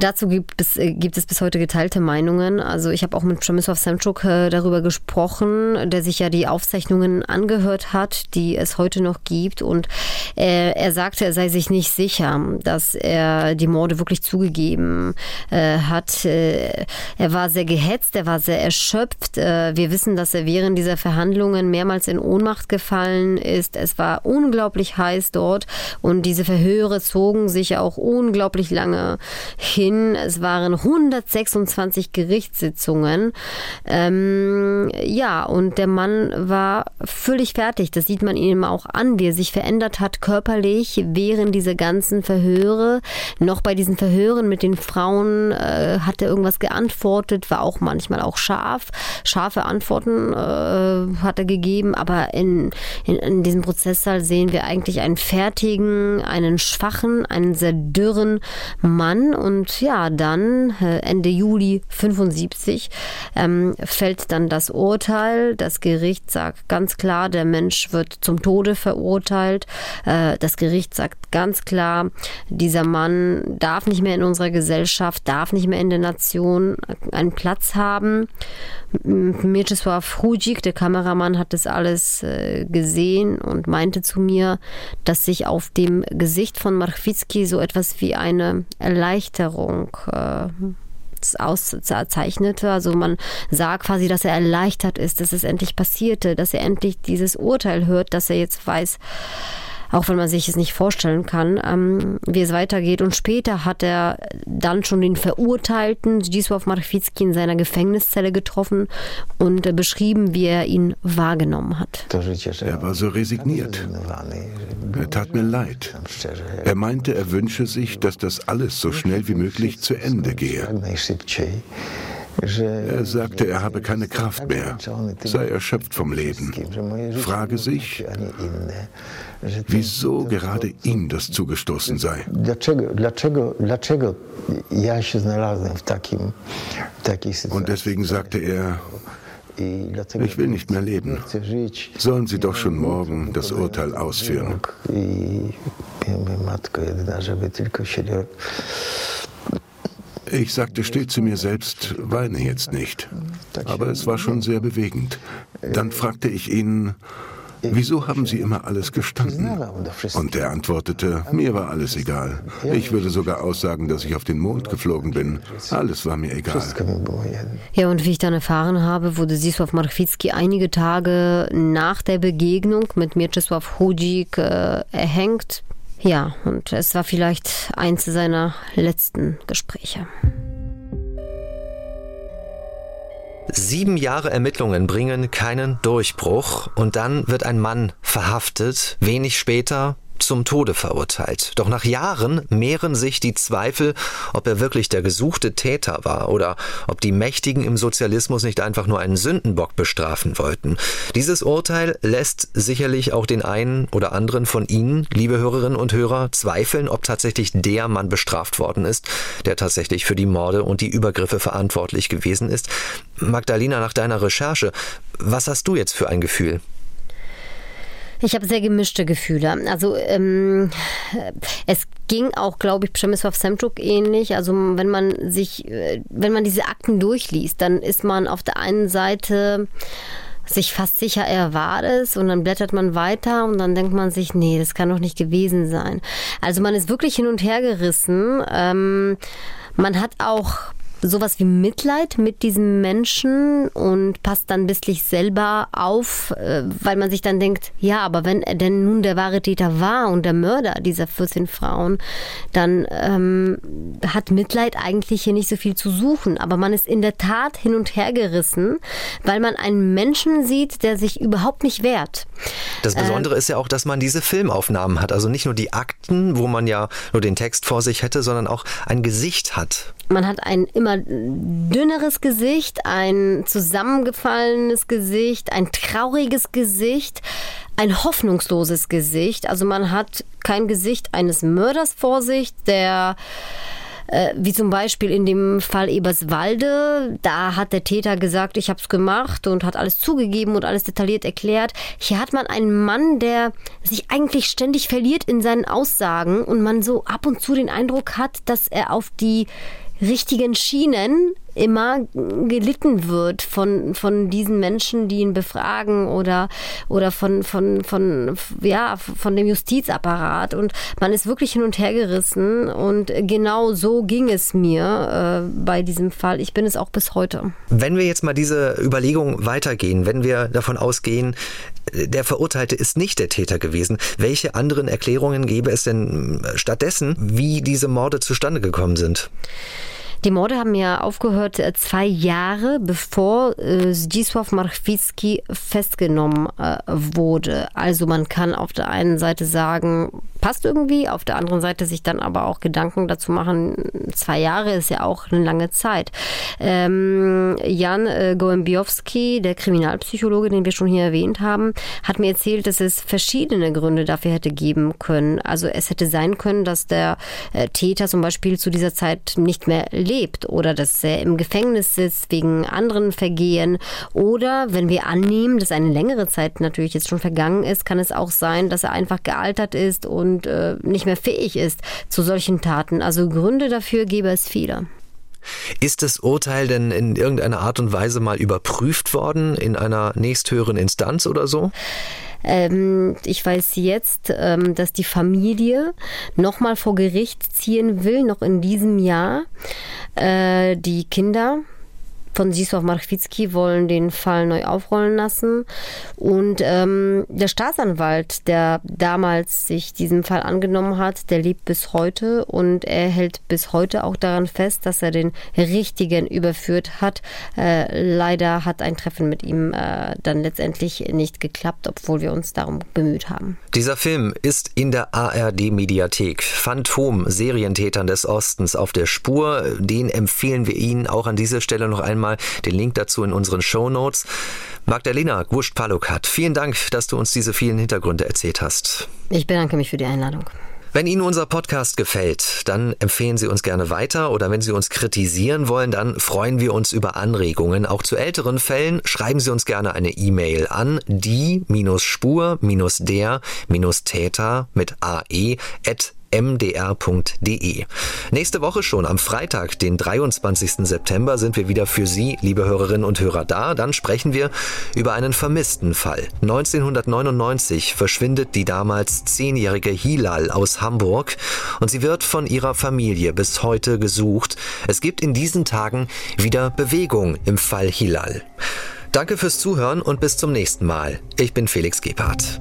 Dazu gibt es, äh, gibt es bis heute geteilte Meinungen. Also ich habe auch mit Przemysław Semczuk äh, darüber gesprochen, der sich ja die Aufzeichnungen angehört hat, die es heute noch gibt. Und er, er sagte, er sei sich nicht sicher, dass er die Morde wirklich zugegeben äh, hat. Äh, er war sehr gehetzt, er war sehr erschöpft. Äh, wir wissen, dass er während dieser Verhandlungen mehrmals in Ohnmacht gefallen ist. Es war unglaublich heiß dort und diese Verhöre zogen sich auch unglaublich lange hin hin. Es waren 126 Gerichtssitzungen. Ähm, ja, und der Mann war völlig fertig. Das sieht man ihm auch an, wie er sich verändert hat körperlich während dieser ganzen Verhöre. Noch bei diesen Verhören mit den Frauen äh, hat er irgendwas geantwortet, war auch manchmal auch scharf. Scharfe Antworten äh, hat er gegeben, aber in, in, in diesem Prozesssaal sehen wir eigentlich einen fertigen, einen schwachen, einen sehr dürren Mann und ja, dann äh, Ende Juli 75 ähm, fällt dann das Urteil. Das Gericht sagt ganz klar, der Mensch wird zum Tode verurteilt. Äh, das Gericht sagt ganz klar, dieser Mann darf nicht mehr in unserer Gesellschaft, darf nicht mehr in der Nation einen Platz haben. Mieczysław Hudzik, der Kameramann, hat das alles äh, gesehen und meinte zu mir, dass sich auf dem Gesicht von Marchwicki so etwas wie eine Erleichterung äh, auszeichnete. Also man sah quasi, dass er erleichtert ist, dass es endlich passierte, dass er endlich dieses Urteil hört, dass er jetzt weiß, auch wenn man sich es nicht vorstellen kann, ähm, wie es weitergeht. Und später hat er dann schon den Verurteilten Zdzisław Marchwicki in seiner Gefängniszelle getroffen und äh, beschrieben, wie er ihn wahrgenommen hat. Er war so resigniert. Er tat mir leid. Er meinte, er wünsche sich, dass das alles so schnell wie möglich zu Ende gehe. Er sagte, er habe keine Kraft mehr, sei erschöpft vom Leben. Frage sich, wieso gerade ihm das zugestoßen sei. Und deswegen sagte er, Ich will nicht mehr leben. Sollen Sie doch schon morgen das Urteil ausführen. Ich sagte still zu mir selbst, weine jetzt nicht. Aber es war schon sehr bewegend. Dann fragte ich ihn, Wieso haben Sie immer alles gestanden? Und er antwortete, mir war alles egal. Ich würde sogar aussagen, dass ich auf den Mond geflogen bin. Alles war mir egal. Ja, und wie ich dann erfahren habe, wurde Zisław Marchwicki einige Tage nach der Begegnung mit Mieczysław Hudzik äh, erhängt. Ja, und es war vielleicht eins seiner letzten Gespräche. Sieben Jahre Ermittlungen bringen keinen Durchbruch und dann wird ein Mann verhaftet. Wenig später zum Tode verurteilt. Doch nach Jahren mehren sich die Zweifel, ob er wirklich der gesuchte Täter war oder ob die Mächtigen im Sozialismus nicht einfach nur einen Sündenbock bestrafen wollten. Dieses Urteil lässt sicherlich auch den einen oder anderen von Ihnen, liebe Hörerinnen und Hörer, zweifeln, ob tatsächlich der Mann bestraft worden ist, der tatsächlich für die Morde und die Übergriffe verantwortlich gewesen ist. Magdalena, nach deiner Recherche, was hast du jetzt für ein Gefühl? Ich habe sehr gemischte Gefühle. Also ähm, es ging auch, glaube ich, Przemysław Semczuk ähnlich. Also wenn man sich, äh, wenn man diese Akten durchliest, dann ist man auf der einen Seite sich fast sicher, er war es und dann blättert man weiter und dann denkt man sich, nee, das kann doch nicht gewesen sein. Also man ist wirklich hin und her gerissen. Ähm, man hat auch sowas wie Mitleid mit diesem Menschen und passt dann bisslich selber auf, äh, weil man sich dann denkt, ja, aber wenn er denn nun der wahre Täter war und der Mörder dieser 14 Frauen, dann ähm, hat Mitleid eigentlich hier nicht so viel zu suchen. Aber man ist in der Tat hin und her gerissen, weil man einen Menschen sieht, der sich überhaupt nicht wehrt. Das Besondere äh, ist ja auch, dass man diese Filmaufnahmen hat. Also nicht nur die Akten, wo man ja nur den Text vor sich hätte, sondern auch ein Gesicht hat. Man hat ein immer dünneres Gesicht, ein zusammengefallenes Gesicht, ein trauriges Gesicht, ein hoffnungsloses Gesicht. Also man hat kein Gesicht eines Mörders vor sich, der äh, wie zum Beispiel in dem Fall Eberswalde, da hat der Täter gesagt, ich habe es gemacht und hat alles zugegeben und alles detailliert erklärt. Hier hat man einen Mann, der sich eigentlich ständig verliert in seinen Aussagen und man so ab und zu den Eindruck hat, dass er auf die richtigen Schienen immer gelitten wird von, von diesen Menschen, die ihn befragen oder, oder von, von, von, ja, von dem Justizapparat. Und man ist wirklich hin und her gerissen. Und genau so ging es mir äh, bei diesem Fall. Ich bin es auch bis heute. Wenn wir jetzt mal diese Überlegung weitergehen, wenn wir davon ausgehen, der Verurteilte ist nicht der Täter gewesen. Welche anderen Erklärungen gäbe es denn stattdessen, wie diese Morde zustande gekommen sind? Die Morde haben ja aufgehört äh, zwei Jahre bevor äh, Zdzisław Marchwicki festgenommen äh, wurde. Also man kann auf der einen Seite sagen, passt irgendwie, auf der anderen Seite sich dann aber auch Gedanken dazu machen, zwei Jahre ist ja auch eine lange Zeit. Ähm, Jan äh, Gołębiowski, der Kriminalpsychologe, den wir schon hier erwähnt haben, hat mir erzählt, dass es verschiedene Gründe dafür hätte geben können. Also es hätte sein können, dass der Täter zum Beispiel zu dieser Zeit nicht mehr lebt oder dass er im Gefängnis sitzt wegen anderen Vergehen. Oder wenn wir annehmen, dass eine längere Zeit natürlich jetzt schon vergangen ist, kann es auch sein, dass er einfach gealtert ist und äh, nicht mehr fähig ist zu solchen Taten. Also Gründe dafür gäbe es viele. Ist das Urteil denn in irgendeiner Art und Weise mal überprüft worden in einer nächsthöheren Instanz oder so? Ähm, ich weiß jetzt, ähm, dass die Familie nochmal vor Gericht ziehen will, noch in diesem Jahr. Äh, die Kinder von Zisław Marchwicki wollen den Fall neu aufrollen lassen. Und ähm, der Staatsanwalt, der damals sich diesem Fall angenommen hat, der lebt bis heute und er hält bis heute auch daran fest, dass er den Richtigen überführt hat. Äh, leider hat ein Treffen mit ihm äh, dann letztendlich nicht geklappt, obwohl wir uns darum bemüht haben. Dieser Film ist in der ARD-Mediathek. Phantom, Serientätern des Ostens auf der Spur. Den empfehlen wir Ihnen auch an dieser Stelle noch einmal einmal den Link dazu in unseren Show Notes. Magdalena Gurst-Palukat, vielen Dank, dass du uns diese vielen Hintergründe erzählt hast. Ich bedanke mich für die Einladung. Wenn Ihnen unser Podcast gefällt, dann empfehlen Sie uns gerne weiter oder wenn Sie uns kritisieren wollen, dann freuen wir uns über Anregungen. Auch zu älteren Fällen schreiben Sie uns gerne eine E-Mail an die-spur-der-täter mit ae at mdr.de. Nächste Woche schon am Freitag, den 23. September, sind wir wieder für Sie, liebe Hörerinnen und Hörer, da. Dann sprechen wir über einen vermissten Fall. 1999 verschwindet die damals zehnjährige Hilal aus Hamburg und sie wird von ihrer Familie bis heute gesucht. Es gibt in diesen Tagen wieder Bewegung im Fall Hilal. Danke fürs Zuhören und bis zum nächsten Mal. Ich bin Felix Gebhardt.